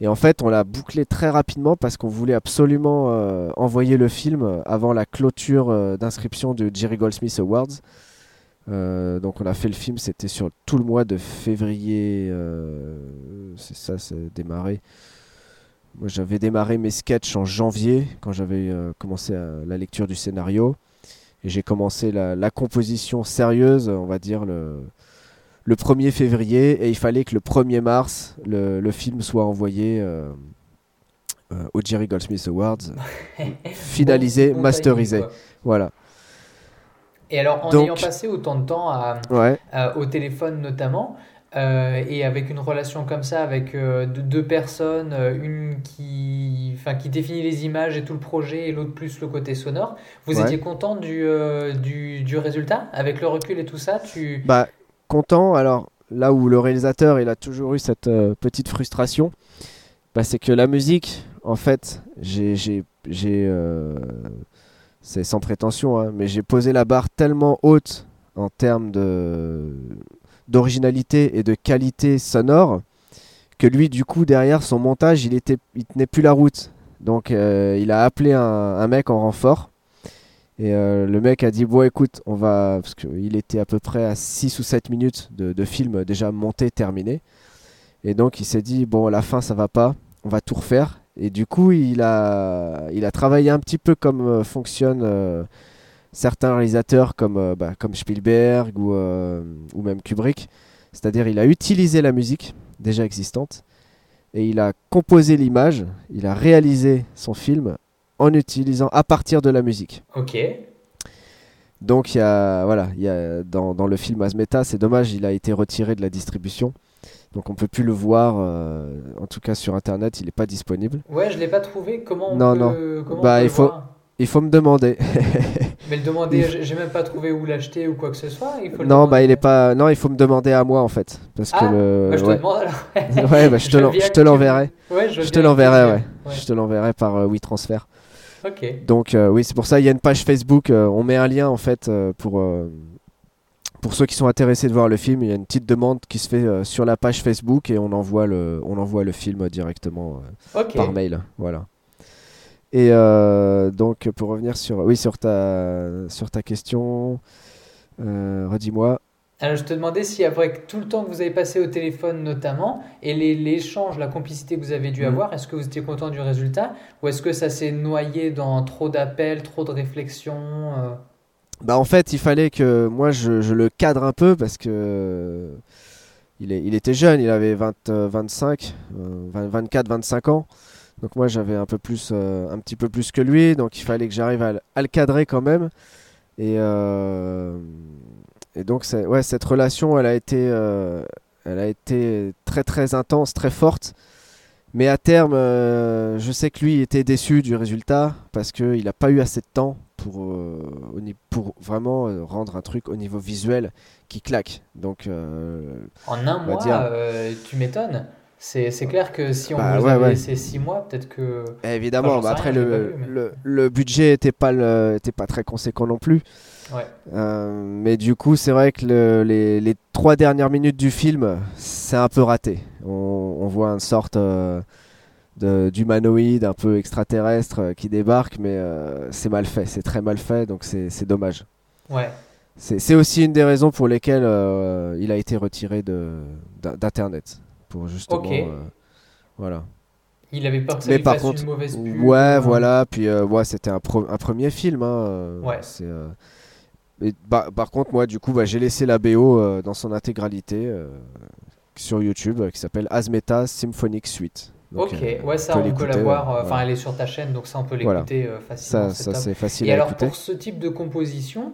Et en fait, on l'a bouclé très rapidement parce qu'on voulait absolument euh, envoyer le film avant la clôture d'inscription du Jerry Goldsmith Awards. Donc on a fait le film, c'était sur tout le mois de février. c'est ça, c'est démarré. Moi, j'avais démarré mes sketchs en janvier quand j'avais euh, commencé à- la lecture du scénario. Et j'ai commencé la, la composition sérieuse, on va dire, le, le 1er février. Et il fallait que le 1er mars, le, le film soit envoyé euh, euh, au Jerry Goldsmith Awards, [laughs] finalisé, Bon- masterisé. quoi. Voilà. Et alors, en Donc- ayant passé autant de temps à, Ouais. à- au téléphone notamment, euh, et avec une relation comme ça, avec euh, deux, personnes, euh, une qui, enfin, qui définit les images et tout le projet, et l'autre plus le côté sonore, vous Ouais. étiez content du, euh, du, du résultat? Avec le recul et tout ça, tu... Bah, content. Alors, là où le réalisateur, il a toujours eu cette petite frustration, bah, c'est que la musique, en fait, j'ai. j'ai- j'ai, c'est sans prétention, hein, mais j'ai posé la barre tellement haute en termes de d'originalité et de qualité sonore que lui, du coup, derrière son montage, il était, il tenait plus la route. Donc, euh, il a appelé un, mec en renfort. Et euh, le mec a dit Bon, écoute, on va. Parce qu'il était à peu près à 6 ou 7 minutes de, film déjà monté, terminé. Et donc, il s'est dit Bon, la fin, ça va pas, on va tout refaire. Et du coup, il a, il a travaillé un petit peu comme euh, fonctionnent euh, certains réalisateurs comme, euh, bah, comme Spielberg ou, euh, ou même Kubrick. C'est-à-dire, il a utilisé la musique déjà existante et il a composé l'image, il a réalisé son film en utilisant à partir de la musique. Ok. Donc il y a voilà, il y a dans, dans le film Asmeta, c'est dommage, il a été retiré de la distribution. Donc on peut plus le voir euh, en tout cas sur internet, il n'est pas disponible. Ouais, je l'ai pas trouvé. Comment on Non, peut, comment on Bah, peut il le faut- voir? Il faut me demander. [laughs] Mais le demander, j'ai même pas trouvé où l'acheter ou quoi que ce soit. Il faut non, bah il est pas. Non, il faut me demander à moi en fait, parce que ah, le. Bah, je te demande alors. [laughs] ouais, bah, je te l'enverrai. Ouais, je, je te l'enverrai, ouais. Je te l'enverrai par euh, WeTransfer. Ok. Donc euh, oui, c'est pour ça il y a une page Facebook. Euh, on met un lien en fait pour pour ceux qui sont intéressés de voir le film. Il y a une petite demande qui se fait sur la page Facebook et on envoie le on envoie le film directement par mail. Voilà. Et donc pour revenir sur oui sur ta sur ta question, redis-moi. Alors je te demandais si après tout le temps que vous avez passé au téléphone notamment et l'échange, la complicité que vous avez dû mm. avoir, est-ce que vous étiez content du résultat? Ou est-ce que ça s'est noyé dans trop d'appels, trop de réflexions euh? Bah en fait il fallait que moi je, le cadre un peu parce que il, est, il était jeune, il avait 20, 25, 24, 25 ans. Donc moi j'avais un peu plus, euh, un petit peu plus que lui, donc il fallait que j'arrive à, le cadrer quand même. Et euh, et donc, ouais, cette relation, elle a, été, euh, elle a été très très intense, très forte. Mais à terme, euh, je sais que lui était déçu du résultat parce qu'il n'a pas eu assez de temps pour, pour vraiment rendre un truc au niveau visuel qui claque. Donc, en un mois, tu m'étonnes. C'est clair que si on bah, vous avait laissé 6 mois, peut-être que. Évidemment, bah, après, le, le, le, budget n'était pas, pas très conséquent non plus. Euh, mais du coup, c'est vrai que les, les, trois dernières minutes du film, c'est un peu raté. On, voit une sorte euh, d'humanoïde un peu extraterrestre euh, qui débarque, mais c'est mal fait, c'est très mal fait, donc c'est dommage. Ouais. C'est aussi une des raisons pour lesquelles il a été retiré d'Internet. Pour justement. voilà. Il avait peur que ça lui fasse une mauvaise pub. Ouais, voilà. Puis ouais, c'était un, un, premier film. Hein, ouais. C'est bah, par contre, moi, du coup, bah, j'ai laissé la BO euh, dans son intégralité euh, sur YouTube euh, qui s'appelle Asmeta Symphonic Suite. ok, ouais, ça on, peut la voir. Enfin, elle est sur ta chaîne, donc ça on peut l'écouter facilement. Ça, ça c'est facile Et à alors, écouter. pour ce type de composition,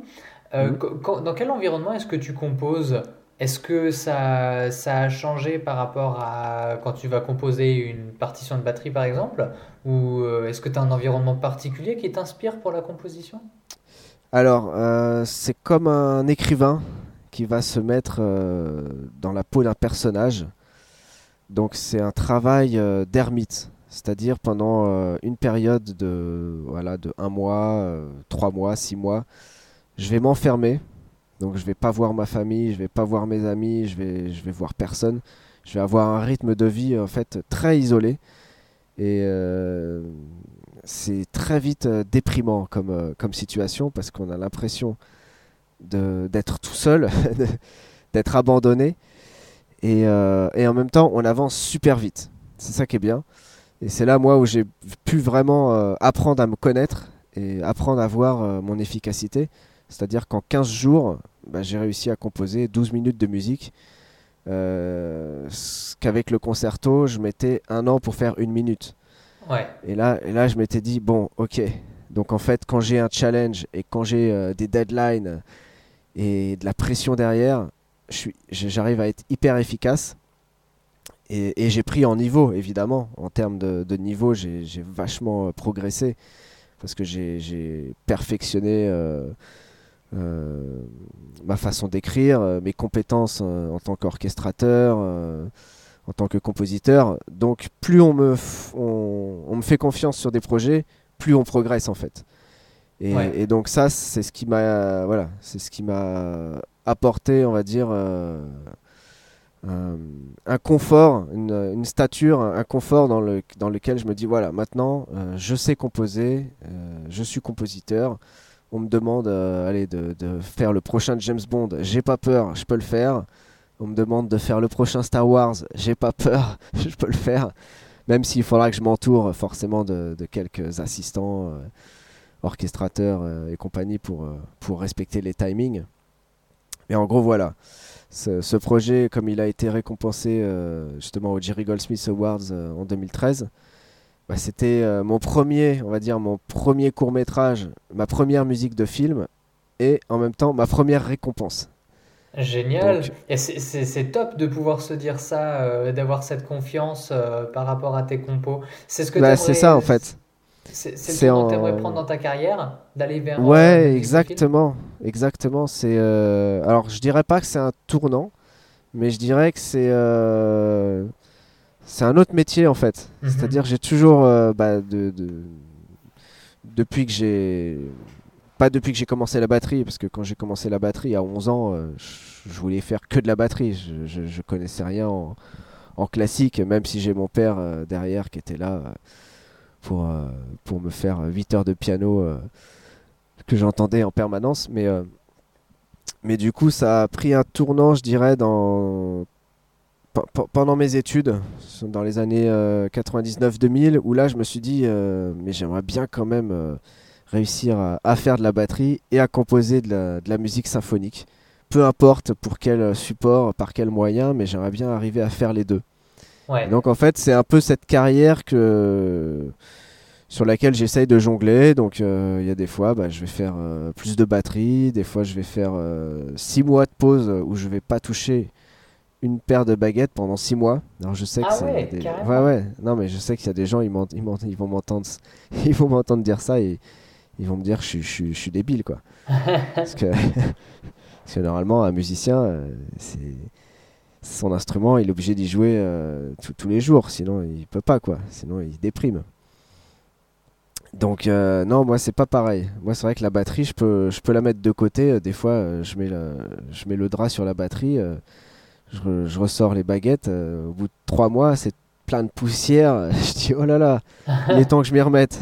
mhm. dans quel environnement est-ce que tu composes? Est-ce que ça, ça a changé par rapport à quand tu vas composer une partition de batterie, par exemple? Ou est-ce que tu as un environnement particulier qui t'inspire pour la composition? Alors, euh, c'est comme un écrivain qui va se mettre euh, dans la peau d'un personnage. Donc c'est un travail euh, d'ermite, c'est-à-dire pendant une période de voilà de un mois, trois mois, six mois, je vais m'enfermer. Donc je vais pas voir ma famille, je vais pas voir mes amis, je vais je vais voir personne. Je vais avoir un rythme de vie en fait très isolé et c'est très vite euh, déprimant comme, euh, comme situation parce qu'on a l'impression d'être tout seul, [laughs] d'être abandonné. Et, euh, et, en même temps, on avance super vite. C'est ça qui est bien. Et c'est là, moi, où j'ai pu vraiment apprendre à me connaître et apprendre à voir mon efficacité. C'est-à-dire qu'en 15 jours, bah, j'ai réussi à composer 12 minutes de musique. qu'avec le concerto, je mettais un an pour faire une minute. Et, là, et là, je m'étais dit, bon, ok. Donc en fait, quand j'ai un challenge et quand j'ai euh, des deadlines et de la pression derrière, j'arrive à être hyper efficace. Et, j'ai pris en niveau, évidemment. En termes de, niveau, j'ai vachement euh, progressé. Parce que j'ai perfectionné euh, ma façon d'écrire, mes compétences en tant qu'orchestrateur en tant que compositeur. Donc plus on me, on, me fait confiance sur des projets, plus on progresse en fait. Et, donc ça, c'est ce qui m'a, voilà, c'est ce qui m'a apporté, on va dire, euh, un, confort, une, stature, un, confort dans, le, dans lequel je me dis voilà, maintenant, euh, je sais composer, euh, je suis compositeur. On me demande, allez, de, faire le prochain James Bond. J'ai pas peur, je peux le faire. On me demande de faire le prochain Star Wars, j'ai pas peur, [laughs] je peux le faire. Même s'il faudra que je m'entoure forcément de, quelques assistants, euh, orchestrateurs euh, et compagnie pour, euh, pour respecter les timings. Mais en gros, voilà. Ce, projet, comme il a été récompensé justement au Jerry Goldsmith Awards en 2013, bah, c'était mon premier, on va dire, mon premier court métrage, ma première musique de film et en même temps ma première récompense. Génial. Et c'est top de pouvoir se dire ça, euh, d'avoir cette confiance euh, par rapport à tes compos. C'est ce que bah, C'est ça en fait. C'est le que tu aimerais prendre dans ta carrière D'aller vers. euh, Ouais, de exactement, exactement. C'est euh, alors je dirais pas que c'est un tournant, mais je dirais que c'est euh, c'est un autre métier en fait. Mhm. C'est-à-dire j'ai toujours euh, bah, de, de- depuis que j'ai pas depuis que j'ai commencé la batterie parce que quand j'ai commencé la batterie à 11 ans, euh, je, voulais faire que de la batterie. Je, je, je connaissais rien en, en classique, même si j'ai mon père euh, derrière qui était là. pour, pour me faire 8 heures de piano que j'entendais en permanence. Mais, mais du coup, ça a pris un tournant, je dirais, dans, pendant mes études, dans les années euh, 99-2000, où là, je me suis dit, euh, mais j'aimerais bien quand même euh, réussir à, à faire de la batterie et à composer de la, de la musique symphonique. Peu importe pour quel support, par quel moyen, mais j'aimerais bien arriver à faire les deux. Ouais. Donc en fait, c'est un peu cette carrière que sur laquelle j'essaye de jongler. Donc euh, il y a des fois, bah, je vais faire euh, plus de batterie, des fois je vais faire euh, six mois de pause où je vais pas toucher une paire de baguettes pendant six mois. Alors je sais que Ah c'est ouais, des... ouais ouais. Non mais je sais qu'il y a des gens, ils, ils, vont m'entendre, [laughs] ils vont m'entendre dire ça et ils vont me dire que je, suis- je, suis- je suis débile quoi. [laughs] parce que [laughs] parce que normalement un musicien, euh, c'est son instrument, il est obligé d'y jouer euh, tous- tous les jours, sinon il peut pas quoi, sinon il déprime. Donc euh, non, moi c'est pas pareil. Moi c'est vrai que la batterie, je peux, je peux la mettre de côté. Des fois, je mets, le, je mets le drap sur la batterie, euh, je, re- je ressors les baguettes. euh, au bout de trois mois, c'est plein de poussière. [laughs] Je dis oh là là, il est [laughs] temps que je m'y remette.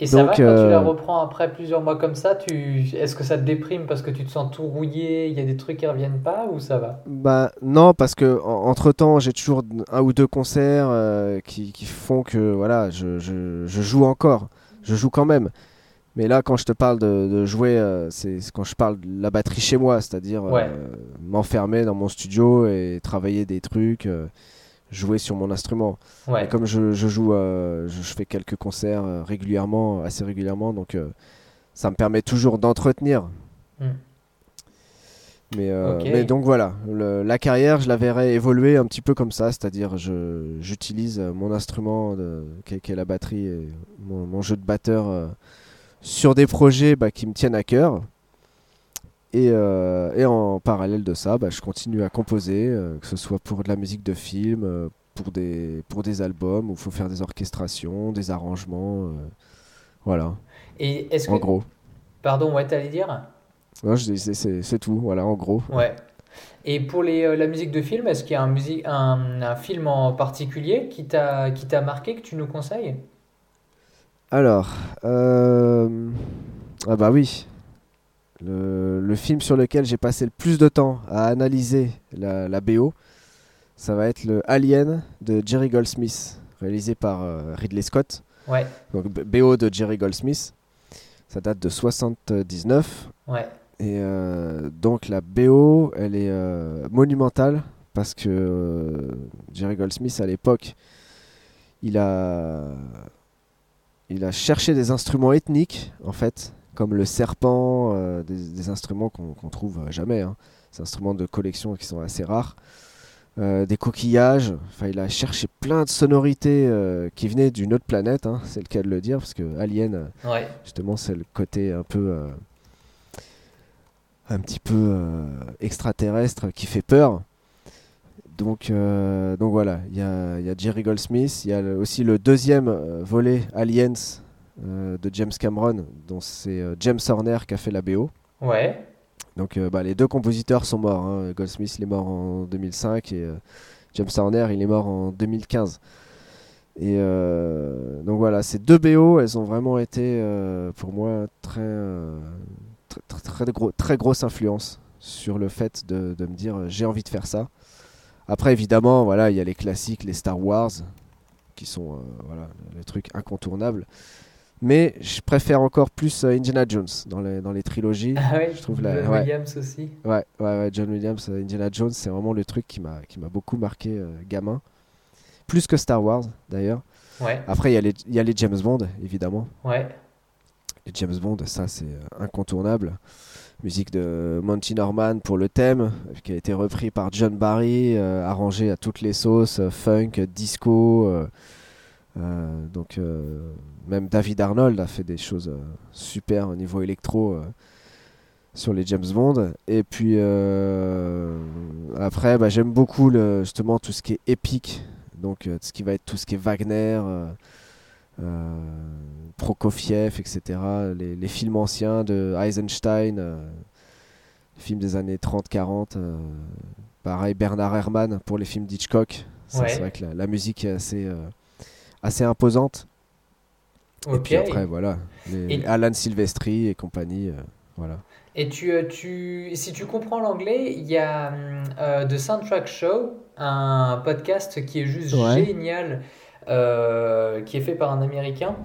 Et ça va quand tu euh, la reprends après plusieurs mois comme ça, tu... est-ce que ça te déprime parce que tu te sens tout rouillé, il y a des trucs qui reviennent pas ou ça va? Bah non, parce que entre temps, j'ai toujours un ou deux concerts euh, qui, qui font que voilà, je, je- je joue encore, je joue quand même. Mais là, quand je te parle de, de jouer, euh, c'est quand je parle de la batterie chez moi, c'est-à-dire euh, m'enfermer dans mon studio et travailler des trucs, euh, jouer sur mon instrument. Ouais. Et comme je, je joue, je, je fais quelques concerts régulièrement, assez régulièrement, donc ça me permet toujours d'entretenir. Hmm. Mais, donc voilà, le- la carrière, je la verrai évoluer un petit peu comme ça, c'est-à-dire je j'utilise mon instrument qui, est, la batterie et mon, mon jeu de batteur sur des projets bah, qui me tiennent à cœur. Et, euh, et en parallèle de ça, bah, je continue à composer, euh, que ce soit pour de la musique de film, euh, pour, des, pour des albums, où il faut faire des orchestrations, des arrangements. voilà, Et est-ce en que... gros. Pardon, ouais, t'allais dire? Ouais, je c'est- tout, voilà, en gros. Ouais. Et pour les, la musique de film, est-ce qu'il y a un, musique, un, un film en particulier qui t'a qui t'a marqué, que tu nous conseilles? Alors, euh, ah bah oui, le, le film sur lequel j'ai passé le plus de temps à analyser la, la BO, ça va être le Alien de Jerry Goldsmith, réalisé par euh, Ridley Scott. Ouais, Donc BO de Jerry Goldsmith, ça date de 79. ouais, Et euh, donc la BO, elle est monumentale parce que Jerry Goldsmith à l'époque, il a, il a cherché des instruments ethniques en fait, comme le serpent, euh, des, des instruments qu'on trouve jamais, hein. des instruments de collection qui sont assez rares. euh, des coquillages, enfin il a cherché plein de sonorités euh, qui venaient d'une autre planète, hein, c'est le cas de le dire, parce que Alien, ouais. Justement, c'est le côté un peu. un petit peu extraterrestre qui fait peur. Donc, euh, donc voilà, il y a, y a Jerry Goldsmith, il y a le- aussi le deuxième euh, volet Aliens euh, de James Cameron, dont c'est James Horner qui a fait la BO. Ouais, Donc bah, les deux compositeurs sont morts. hein. Goldsmith il est mort en 2005 et James Horner il est mort en 2015. Et donc voilà, ces deux BO, elles ont vraiment été pour moi très, très, très, très gros, très grosse influence sur le fait de, de me dire j'ai envie de faire ça. Après évidemment, voilà, il y a les classiques, les Star Wars, qui sont euh, voilà, les trucs incontournables. Mais je préfère encore plus euh, Indiana Jones dans les, dans les trilogies. Ah ouais, Je trouve la- John ouais. Williams aussi. Ouais, ouais, ouais, John Williams, euh, Indiana Jones, c'est vraiment le truc qui m'a beaucoup marqué euh, gamin. Plus que Star Wars d'ailleurs. Ouais, Après, il y, a les- il y a les James Bond, évidemment. ouais, Les James Bond, ça c'est incontournable. Musique de Monty Norman pour le thème, qui a été repris par John Barry, euh, arrangé à toutes les sauces, euh, funk, disco. euh, donc même David Arnold a fait des choses super au niveau électro sur les James Bond. Et puis après, bah, j'aime beaucoup justement tout ce qui est épique, donc ce qui va être tout ce qui est Wagner. Euh, Prokofiev, etc. Les, les films anciens de Eisenstein, euh, les films des années 30-40. euh, pareil, Bernard Herrmann pour les films d'Hitchcock. Ouais. C'est vrai que la, la musique est assez, assez imposante. Et puis après, voilà, les, Et- Alan Silvestri et compagnie. voilà. Et tu, tu, si tu comprends l'anglais, il y a euh, The Soundtrack Show, un podcast qui est juste Ouais. génial, qui est fait par un Américain.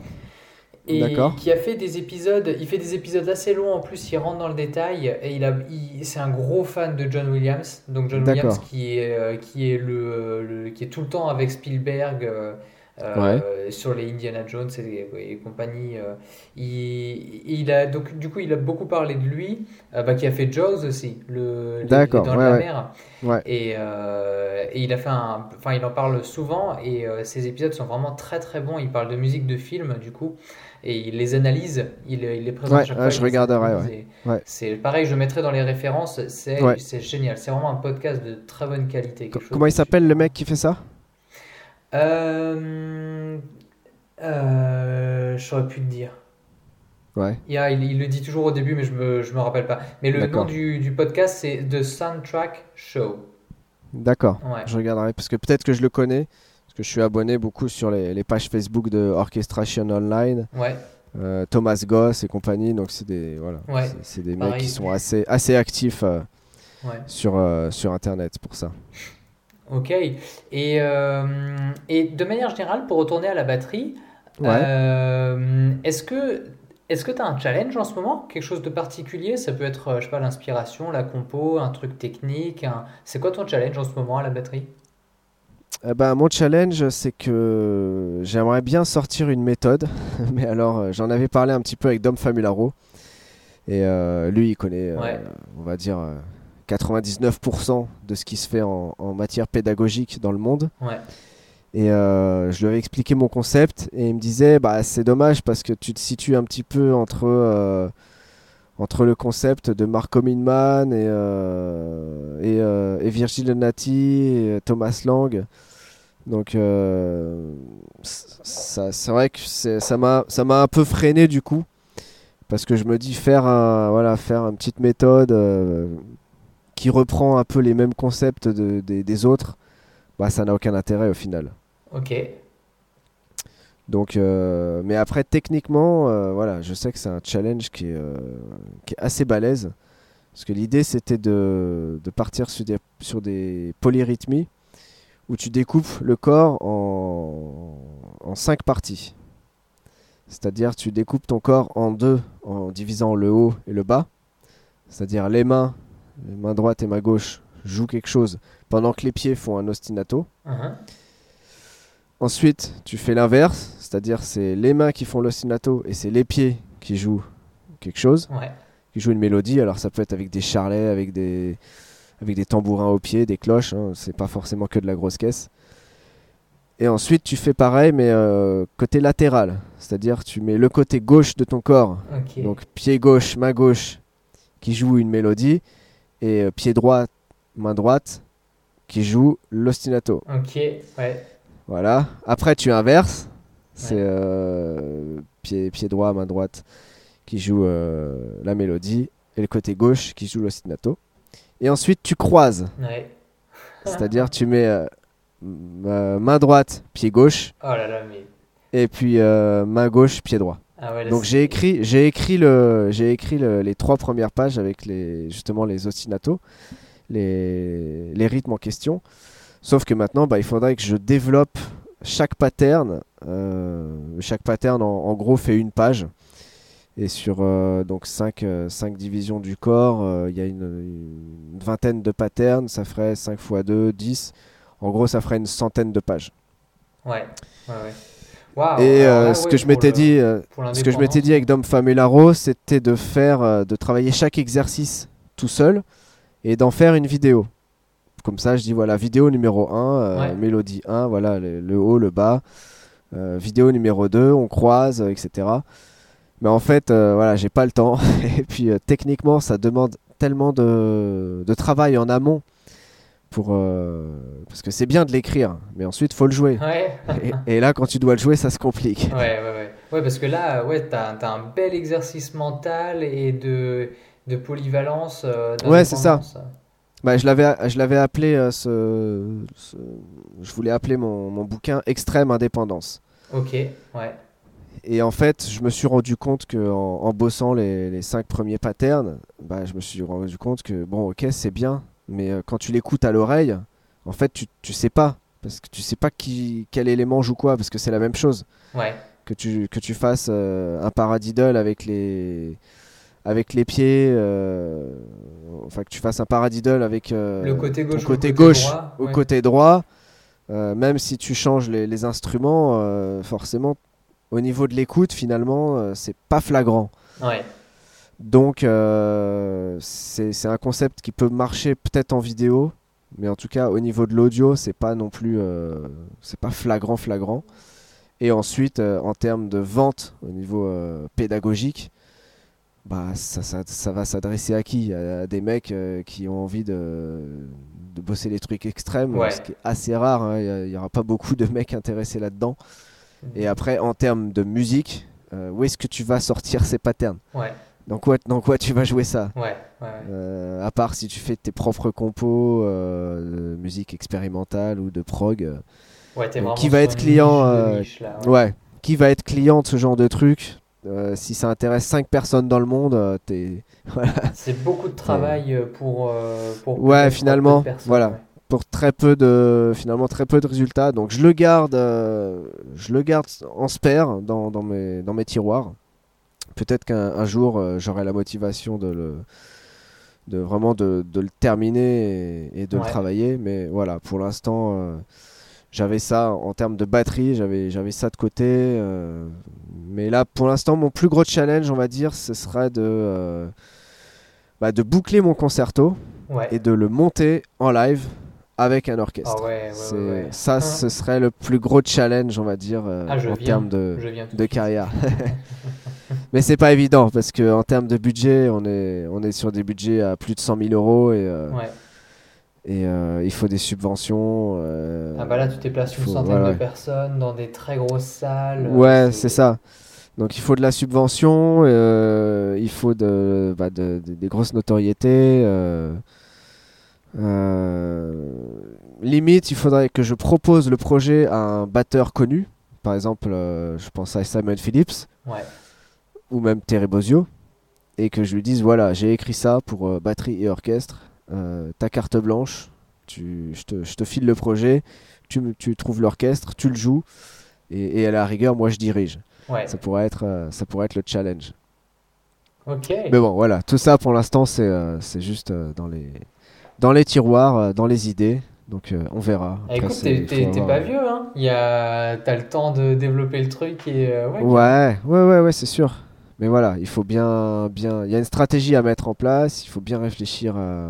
Et qui a fait des épisodes, il fait des épisodes assez longs en plus, il rentre dans le détail et il a, il- c'est un gros fan de John Williams. Donc John Williams qui est, euh, qui est le, le- qui est tout le temps avec Spielberg euh, sur les Indiana Jones et, et compagnie. euh, il, il a donc du coup il a beaucoup parlé de lui, euh, bah, qui a fait Jaws aussi, le de ouais, la ouais. mer. Ouais. Et, et il a fait un, enfin il en parle souvent et ses épisodes sont vraiment très très bons. Il parle de musique de film du coup et il les analyse, il, il les présente Ouais, à chaque fois. je regarderai. C'est pareil, je mettrai dans les références. C'est génial, c'est vraiment un podcast de très bonne qualité. Comment il s'appelle le mec qui fait ça? Euh, euh, J'aurais pu te dire. Ouais. Il, y a- il, il le dit toujours au début, mais je me, je me rappelle pas. Mais le nom du, du podcast, c'est The Soundtrack Show. D'accord. Ouais. Je regarderai parce que peut-être que je le connais. Parce que je suis abonné beaucoup sur les, les pages Facebook de Orchestration Online, Ouais, euh, Thomas Goss et compagnie. Donc c'est des voilà, Ouais, c'est- des mecs qui sont assez assez actifs euh, sur euh, sur Internet pour ça. Ok. Et, euh, et de manière générale, pour retourner à la batterie, Ouais. euh, est-ce que est-ce que tu as un challenge en ce moment? Quelque chose de particulier? Ça peut être, euh, je sais pas, l'inspiration, la compo, un truc technique. un- C'est quoi ton challenge en ce moment à la batterie? Eh ben, mon challenge, c'est que j'aimerais bien sortir une méthode, [laughs] mais alors j'en avais parlé un petit peu avec Dom Famularo, et euh, lui, il connaît, euh, on va dire, 99% de ce qui se fait en, en matière pédagogique dans le monde. Ouais. Et euh, je lui avais expliqué mon concept, et il me disait, bah, c'est dommage parce que tu te situes un petit peu entre, euh, entre le concept de Marco Minman et, euh, et, et Virgil Donati et Thomas Lang. Donc, ça, c'est vrai que ça m'a ça m'a un peu freiné du coup. Parce que je me dis, faire, un, voilà, faire une petite méthode qui reprend un peu les mêmes concepts de- des- des autres, bah, ça n'a aucun intérêt au final. Ok. Donc, euh, mais après, techniquement, euh, voilà, je sais que c'est un challenge qui est, euh, qui est assez balèze. Parce que l'idée, c'était de, de partir sur des, sur des polyrythmies où tu découpes le corps en, en cinq parties. C'est-à-dire, tu découpes ton corps en deux en divisant le haut et le bas. C'est-à-dire, les mains, les mains droite et main gauche, jouent quelque chose pendant que les pieds font un ostinato. Mhm. Ensuite, tu fais l'inverse, c'est-à-dire c'est les mains qui font l'ostinato et c'est les pieds qui jouent quelque chose, Ouais. qui jouent une mélodie. Alors ça peut être avec des charlets, avec des, avec des tambourins aux pieds, des cloches, hein, c'est pas forcément que de la grosse caisse. Et ensuite, tu fais pareil, mais euh, côté latéral, c'est-à-dire tu mets le côté gauche de ton corps, donc pied gauche, main gauche, qui joue une mélodie, et euh, pied droit, main droite, qui joue l'ostinato. Ok. Ouais. Voilà. Après, tu inverses. C'est Ouais. euh, pied, pied droit, main droite qui joue euh, la mélodie et le côté gauche qui joue l'ostinato. Et ensuite, tu croises. Ouais. C'est-à-dire, tu mets euh, main droite, pied gauche Oh là là, mais. et puis euh, main gauche, pied droit. Ah ouais, Donc j'ai écrit, j'ai écrit, le, j'ai écrit le- les trois premières pages avec les, justement les ostinatos, les, les rythmes en question. Sauf que maintenant, bah, il faudrait que je développe chaque pattern. euh, chaque pattern, en, en gros, fait une page. Et sur euh, donc 5, divisions du corps, euh, il y a une, une vingtaine de patterns. Ça ferait 5 x 2, 10. En gros, ça ferait une centaine de pages. Ouais. Ouais, ouais. Et euh, là, ce ouais, que je m'étais dit, euh, ce que je m'étais dit avec Dom Famularo, c'était de faire, euh, de travailler chaque exercice tout seul et d'en faire une vidéo. Comme ça, je dis voilà, vidéo numéro 1, Ouais. mélodie 1, voilà, le, le haut, le bas, Euh, vidéo numéro 2, on croise, euh, etc. Mais en fait, euh, voilà, j'ai pas le temps. [laughs] Et puis euh, techniquement, ça demande tellement de, de travail en amont. Pour, euh, parce que c'est bien de l'écrire, mais ensuite faut le jouer. Ouais. Et, et là, quand tu dois le jouer, ça se complique. Ouais, ouais, ouais. Ouais, parce que là, ouais, t'as, t'as un bel exercice mental et de, de polyvalence. euh, Ouais, c'est ça. Bah, je l'avais, je l'avais appelé euh, ce, ce- je voulais appeler mon, mon bouquin Extrême Indépendance. Ok, ouais. Et en fait, je me suis rendu compte que en, en bossant les, les cinq premiers patterns, bah, je me suis rendu compte que bon, ok, c'est bien, mais euh, quand tu l'écoutes à l'oreille, en fait, tu, tu sais pas, parce que tu sais pas qui, quel élément joue quoi, parce que c'est la même chose. Ouais, Que tu, que tu fasses euh, un paradiddle avec les, avec les pieds, euh, enfin que tu fasses un paradiddle avec euh, le côté gauche, ou côté le gauche droit, au ouais. côté droit, même si tu changes les, les instruments, forcément, au niveau de l'écoute, finalement, c'est pas flagrant. Ouais, Donc, euh, c'est un concept qui peut marcher peut-être en vidéo, mais en tout cas, au niveau de l'audio, c'est pas non plus, euh, c'est pas flagrant, flagrant. Et ensuite, euh, en termes de vente, au niveau pédagogique, bah, ça, ça, ça va s'adresser à qui? À, des mecs qui ont envie de, de bosser les trucs extrêmes, Ouais. ce qui est assez rare. hein. Il n'y aura pas beaucoup de mecs intéressés là-dedans. Et après, en termes de musique, où est-ce que tu vas sortir ces patterns? Ouais, dans quoi, dans quoi tu vas jouer ça ouais, ouais, ouais. Euh, À part si tu fais tes propres compos euh, de musique expérimentale ou de prog. euh, Ouais, t'es donc, qui va être client, niche là, ouais. Qui va être client de ce genre de truc Euh, Si ça intéresse 5 personnes dans le monde, euh, t'es [laughs] voilà. C'est beaucoup de travail pour, euh, pour Ouais, finalement, peu voilà. ouais. pour très peu de finalement très peu de résultats. Donc je le garde, je le garde en spare dans, dans mes dans mes tiroirs. Peut-être qu'un un jour euh, j'aurai la motivation de le de vraiment de, de le terminer et, et de Ouais. le travailler. Mais voilà, pour l'instant euh, j'avais ça en termes de batterie, j'avais j'avais ça de côté. euh, mais là, pour l'instant, mon plus gros challenge, on va dire, ce serait de bah, de boucler mon concerto Ouais. et de le monter en live avec un orchestre. Ah ouais, ouais, C'est- ouais, ouais. Ça, Hein. ce serait le plus gros challenge, on va dire, euh, Ah, en termes de, de carrière. [laughs] [laughs] Mais c'est pas évident parce que en termes de budget, on est, on est sur des budgets à plus de 100 000 euros et, euh, Ouais. et euh, il faut des subventions. euh, Ah bah là, tu t'es placé une faut- centaine ouais, de personnes dans des très grosses salles. Ouais, c'est ça. Donc il faut de la subvention, il faut de, bah, de- de- des grosses notoriétés. limite, il faudrait que je propose le projet à un batteur connu. Par exemple, euh, je pense à Simon Phillips Ouais. Ou même Terry Bozzio. Et que je lui dise voilà, j'ai écrit ça pour euh, batterie et orchestre. euh, ta carte blanche, tu, je, te, je te file le projet, tu, tu trouves l'orchestre, tu le joues. Et, et à la rigueur, moi je dirige. Ouais. Ça pourrait être, euh, ça pourrait être le challenge. Mais bon, voilà, tout ça pour l'instant, c'est juste dans, les, dans les tiroirs, dans les idées. Donc euh, on verra. Ah, Après, écoute, t'es avoir- pas vieux, hein. T'as le temps de développer le truc et... euh, ouais, Ouais, ouais, ouais, ouais, c'est sûr. Mais voilà, il faut bien, bien. Il y a une stratégie à mettre en place. Il faut bien réfléchir à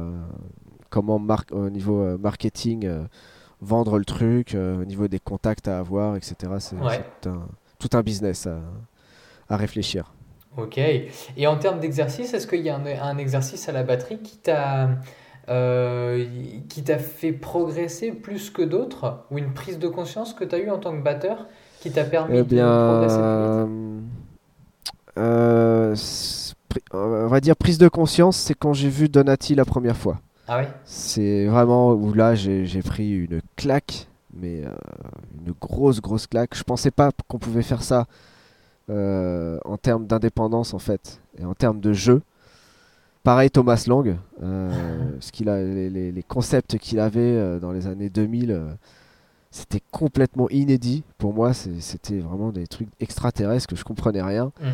comment mar- au niveau euh, marketing euh, vendre le truc, euh, au niveau des contacts à avoir, etc. C'est Ouais. c'est un- tout un business à, à réfléchir. Ok. Et en termes d'exercice, est-ce qu'il y a un, un exercice à la batterie qui t'a euh, qui t'a fait progresser plus que d'autres ou une prise de conscience que tu as eue en tant que batteur qui t'a permis Eh de progresser plus vite? Euh, on va dire prise de conscience, c'est quand j'ai vu Donati la première fois. Ah? C'est vraiment où là j'ai pris une claque, mais euh, une grosse grosse claque. Je pensais pas qu'on pouvait faire ça euh, en termes d'indépendance en fait et en termes de jeu. Pareil Thomas Lang, [laughs] ce qu'il a, les, les- les concepts qu'il avait dans les années 2000, euh, c'était complètement inédit pour moi. C'était vraiment des trucs extraterrestres que je comprenais rien. Mm.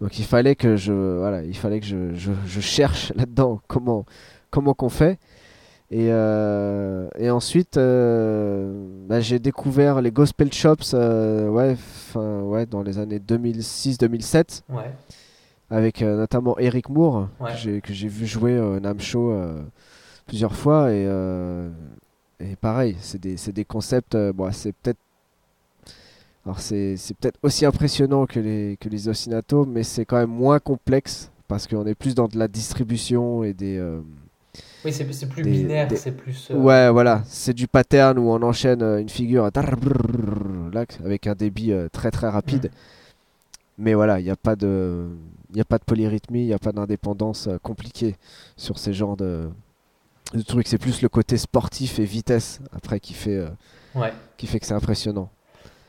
Donc il fallait que je voilà, il fallait que je, je- je cherche [laughs] là-dedans comment comment qu'on fait. Et, euh, et ensuite, euh, bah, j'ai découvert les gospel shops euh, ouais, fin, ouais, dans les années 2006-2007 Ouais. avec notamment Eric Moore Ouais. que j'ai- vu jouer au NAM Show plusieurs fois et, et pareil c'est des, des concepts euh, bon, c'est peut-être Alors c'est peut-être aussi impressionnant que les, que les mais c'est quand même moins complexe parce qu'on est plus dans de la distribution et des... Euh, oui, c'est plus binaire, c'est plus... Euh, ouais, voilà, c'est du pattern où on enchaîne euh, une figure avec un débit très très rapide. Mais voilà, il n'y a pas de... Il a pas de polyrythmie, il n'y a pas d'indépendance compliquée sur ces genres de, de trucs. C'est plus le côté sportif et vitesse après qui fait, qui fait que c'est impressionnant.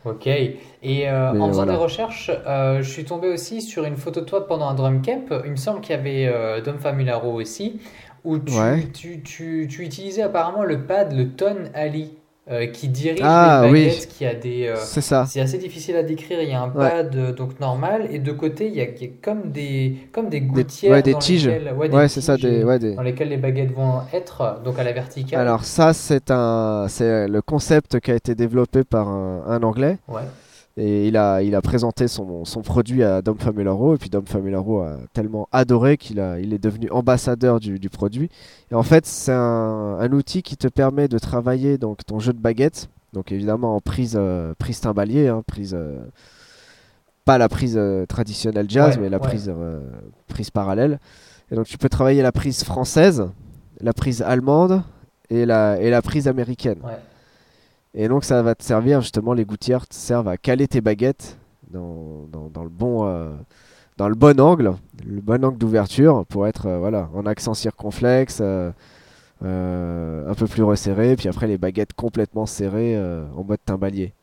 Ok. Et euh, en faisant des recherches, euh, je suis tombé aussi sur une photo de toi pendant un drum camp. Il me semble qu'il y avait euh, Dom Famularo aussi, où tu, tu, tu, tu, utilisais apparemment le pad, le Ton Ali. Euh, qui dirige ah, les baguettes, oui. qui a des. Euh, c'est ça. C'est assez difficile à décrire. Il y a un pad euh, donc normal et de côté il y a, il y a comme des comme des gouttières. Des, ouais, des tiges. ouais, c'est ça. Des, ouais, des... Dans lesquelles les baguettes vont être donc à la verticale. Alors ça c'est un c'est le concept qui a été développé par un, un anglais. Ouais. Et il a, il a présenté son, son produit à Dom Famularo. Et puis Dom Famularo a tellement adoré qu'il a, il est devenu ambassadeur du, du produit. Et en fait, c'est un, un, outil qui te permet de travailler donc, ton jeu de baguette. Donc évidemment en prise, euh, prise timbalier, hein, prise, euh, pas la prise euh, traditionnelle jazz, mais la prise, prise parallèle. Et donc tu peux travailler la prise française, la prise allemande et la, et la prise américaine. Ouais. Et donc ça va te servir, justement, les gouttières te servent à caler tes baguettes dans, dans, le, bon, euh, dans le bon angle, le bon angle d'ouverture pour être euh, voilà, en accent circonflexe, euh, un peu plus resserré, puis après les baguettes complètement serrées en mode timbalier.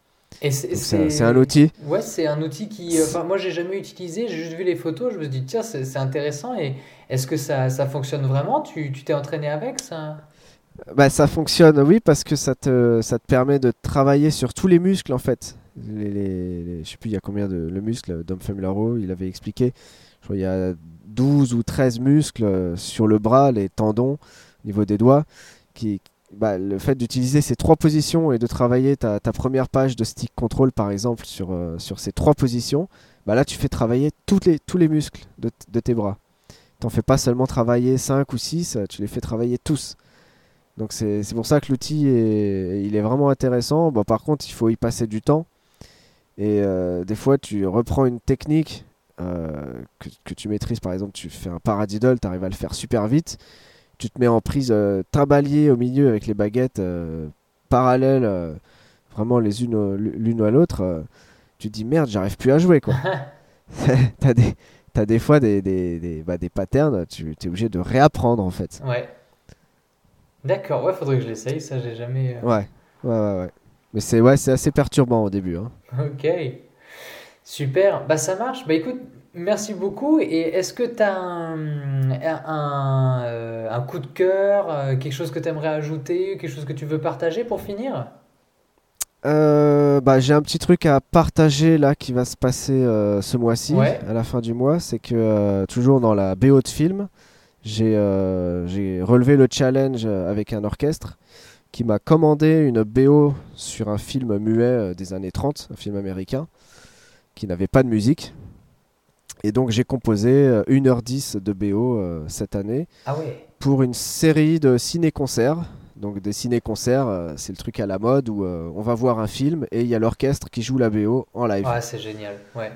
C'est un outil Ouais, c'est un outil qui. Enfin, moi, j'ai jamais utilisé, j'ai juste vu les photos, je me suis dit, tiens, c'est intéressant. Et est-ce que ça, ça fonctionne vraiment? Tu t'es entraîné avec ça? Bah, ça fonctionne, oui, parce que ça te, ça te permet de travailler sur tous les muscles en fait. Les, les, je sais plus, il y a combien de le muscle, Dom Famularo, il avait expliqué. Il y a 12 ou 13 muscles euh, sur le bras, les tendons, au niveau des doigts. Qui, bah, le fait d'utiliser ces trois positions et de travailler ta, ta, première page de stick control par exemple sur, euh, sur ces trois positions, bah là tu fais travailler toutes les, tous les muscles de, de tes bras. Tu n'en fais pas seulement travailler 5 ou 6, tu les fais travailler tous. Donc c'est pour ça que l'outil est, il est vraiment intéressant. Bon, par contre, il faut y passer du temps. Et euh, des fois, tu reprends une technique euh, que, que, tu maîtrises. Par exemple, tu fais un paradiddle, tu arrives à le faire super vite. Tu te mets en prise euh, au milieu avec les baguettes euh, parallèles, vraiment les unes l'une à l'autre. tu te dis merde, j'arrive plus à jouer. quoi. [laughs] [laughs] T'as des, as des fois des, des, des, bah, des patterns, tu es obligé de réapprendre en fait. Ouais. D'accord, ouais, faudrait que je l'essaye, ça j'ai jamais. Euh, ouais, ouais, ouais, ouais. Mais c'est ouais, c'est assez perturbant au début. Hein. Ok, super. Bah ça marche. Bah écoute, merci beaucoup. Et est-ce que tu as un, un, euh, un, coup de cœur, euh, quelque chose que tu aimerais ajouter, quelque chose que tu veux partager pour finir? Bah, j'ai un petit truc à partager là qui va se passer ce mois-ci, à la fin du mois. C'est que toujours dans la BO de film, j'ai relevé le challenge avec un orchestre qui m'a commandé une BO sur un film muet euh, des années 30, un film américain, qui n'avait pas de musique. Et donc j'ai composé 1h10 euh, de BO cette année ah pour une série de ciné-concerts. Donc des ciné-concerts, c'est le truc à la mode où on va voir un film et il y a l'orchestre qui joue la BO en live. Ah, c'est génial, ouais.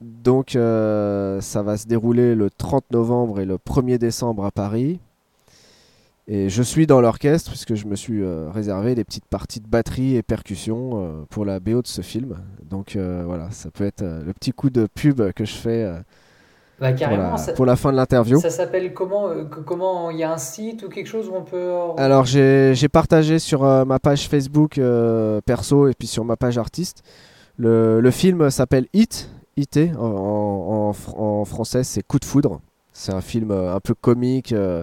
Donc euh, ça va se dérouler le 30 novembre et le 1er décembre à Paris. Et je suis dans l'orchestre puisque je me suis euh, réservé des petites parties de batterie et percussion euh, pour la BO de ce film. Donc voilà, ça peut être le petit coup de pub que je fais bah, pour, la, fin de l'interview. Ça s'appelle comment Comment il y a un site ou quelque chose où on peut Alors j'ai partagé sur ma page Facebook perso et puis sur ma page artiste. Le, le film s'appelle Hit IT. En, français, c'est Coup de foudre. C'est un film euh, un peu comique, euh,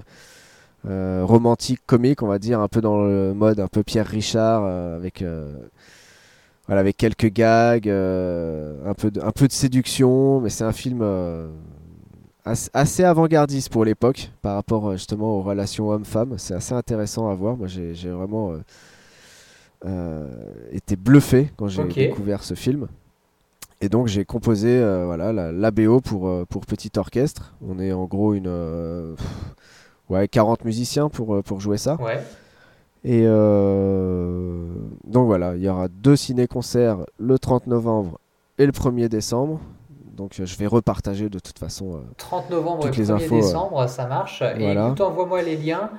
euh, romantique, comique, on va dire, un peu dans le mode un peu Pierre Richard, avec, voilà, avec quelques gags, un, peu de, un peu de séduction, mais c'est un film assez, avant-gardiste pour l'époque par rapport justement aux relations hommes-femmes. C'est assez intéressant à voir. Moi, j'ai vraiment été bluffé quand j'ai découvert ce film. Et donc j'ai composé euh, voilà, la, BO pour, euh, pour petit orchestre. On est en gros une, euh, ouais, 40 musiciens pour, pour jouer ça. Et donc voilà, il y aura deux ciné-concerts le 30 novembre et le 1er décembre. Donc je vais repartager de toute façon. 30 novembre et 1er décembre, ça marche. Et envoie-moi les liens.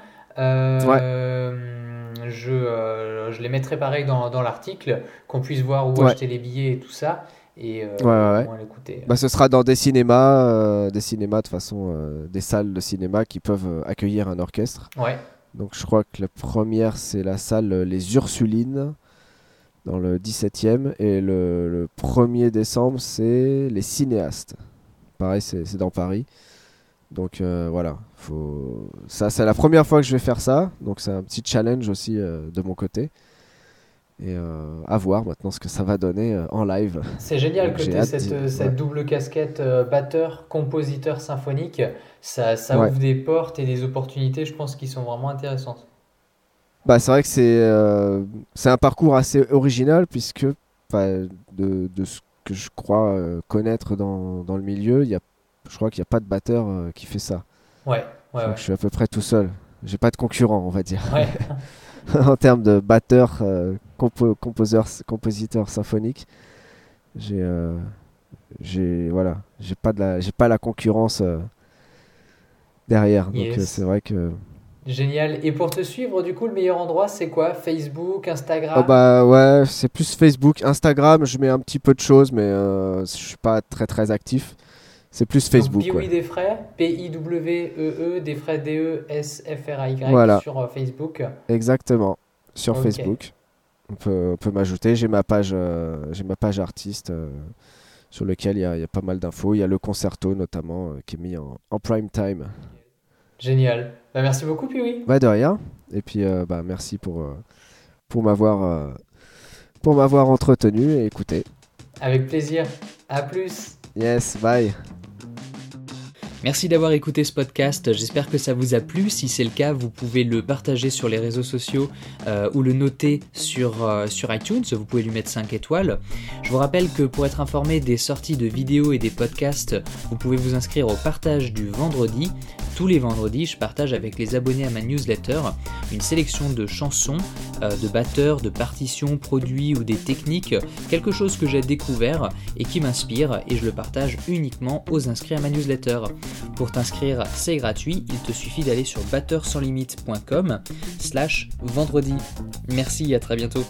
Je, je, les mettrai pareil dans, dans l'article, qu'on puisse voir où acheter les billets et tout ça et euh, l'écouter. Bah, ce sera dans des cinémas, euh, des cinémas de façon, euh, des salles de cinéma qui peuvent euh, accueillir un orchestre. Ouais. Donc je crois que la première c'est la salle Les Ursulines dans le 17e et le, le 1er décembre c'est les Cinéastes. Pareil, c'est dans Paris. Donc voilà, faut... ça c'est la première fois que je vais faire ça, donc c'est un petit challenge aussi de mon côté. Et euh, à voir maintenant ce que ça va donner euh, en live. C'est génial que tu aies cette, cette double casquette euh, batteur, compositeur symphonique. Ça, ça ouvre des portes et des opportunités, je pense, qui sont vraiment intéressantes. Bah, c'est vrai que c'est c'est un parcours assez original, puisque de, de, ce que je crois connaître dans, dans, le milieu, y a, je crois qu'il n'y a pas de batteur qui fait ça. Ouais, ouais, Je suis à peu près tout seul. J'ai pas de concurrent, on va dire. [laughs] En termes de batteur, euh, composeur, compositeur symphonique. J'ai, euh, j'ai, voilà, j'ai pas de la, j'ai pas la concurrence euh, derrière. Donc c'est vrai que. Génial. Et pour te suivre, du coup, le meilleur endroit, c'est quoi? Facebook, Instagram? Oh bah ouais, c'est plus Facebook. Instagram, je mets un petit peu de choses, mais je suis pas très très actif. C'est plus Facebook. Piwi des frais, P-I-W-E-E, des frais D-E-S-F-R-A-Y sur euh, Facebook. Exactement, sur Facebook. On peut, on peut m'ajouter. J'ai ma page, euh, j'ai ma page artiste euh, sur lequel il y, a pas mal d'infos. Il y a le concerto notamment qui est mis en, prime time. Génial. Bah, merci beaucoup, Piwi. Bah, de rien. Et puis, bah, merci pour, pour m'avoir pour m'avoir entretenu et écouté. Avec plaisir. À plus. Yes, bye. Merci d'avoir écouté ce podcast, j'espère que ça vous a plu. Si c'est le cas, vous pouvez le partager sur les réseaux sociaux euh, ou le noter sur, euh, sur iTunes, vous pouvez lui mettre 5 étoiles. Je vous rappelle que pour être informé des sorties de vidéos et des podcasts, vous pouvez vous inscrire au partage du vendredi. Tous les vendredis, je partage avec les abonnés à ma newsletter une sélection de chansons, euh, de batteurs, de partitions, produits ou des techniques, quelque chose que j'ai découvert et qui m'inspire et je le partage uniquement aux inscrits à ma newsletter. Pour t'inscrire, c'est gratuit, il te suffit d'aller sur batteursanslimite.com slash vendredi. Merci, à très bientôt.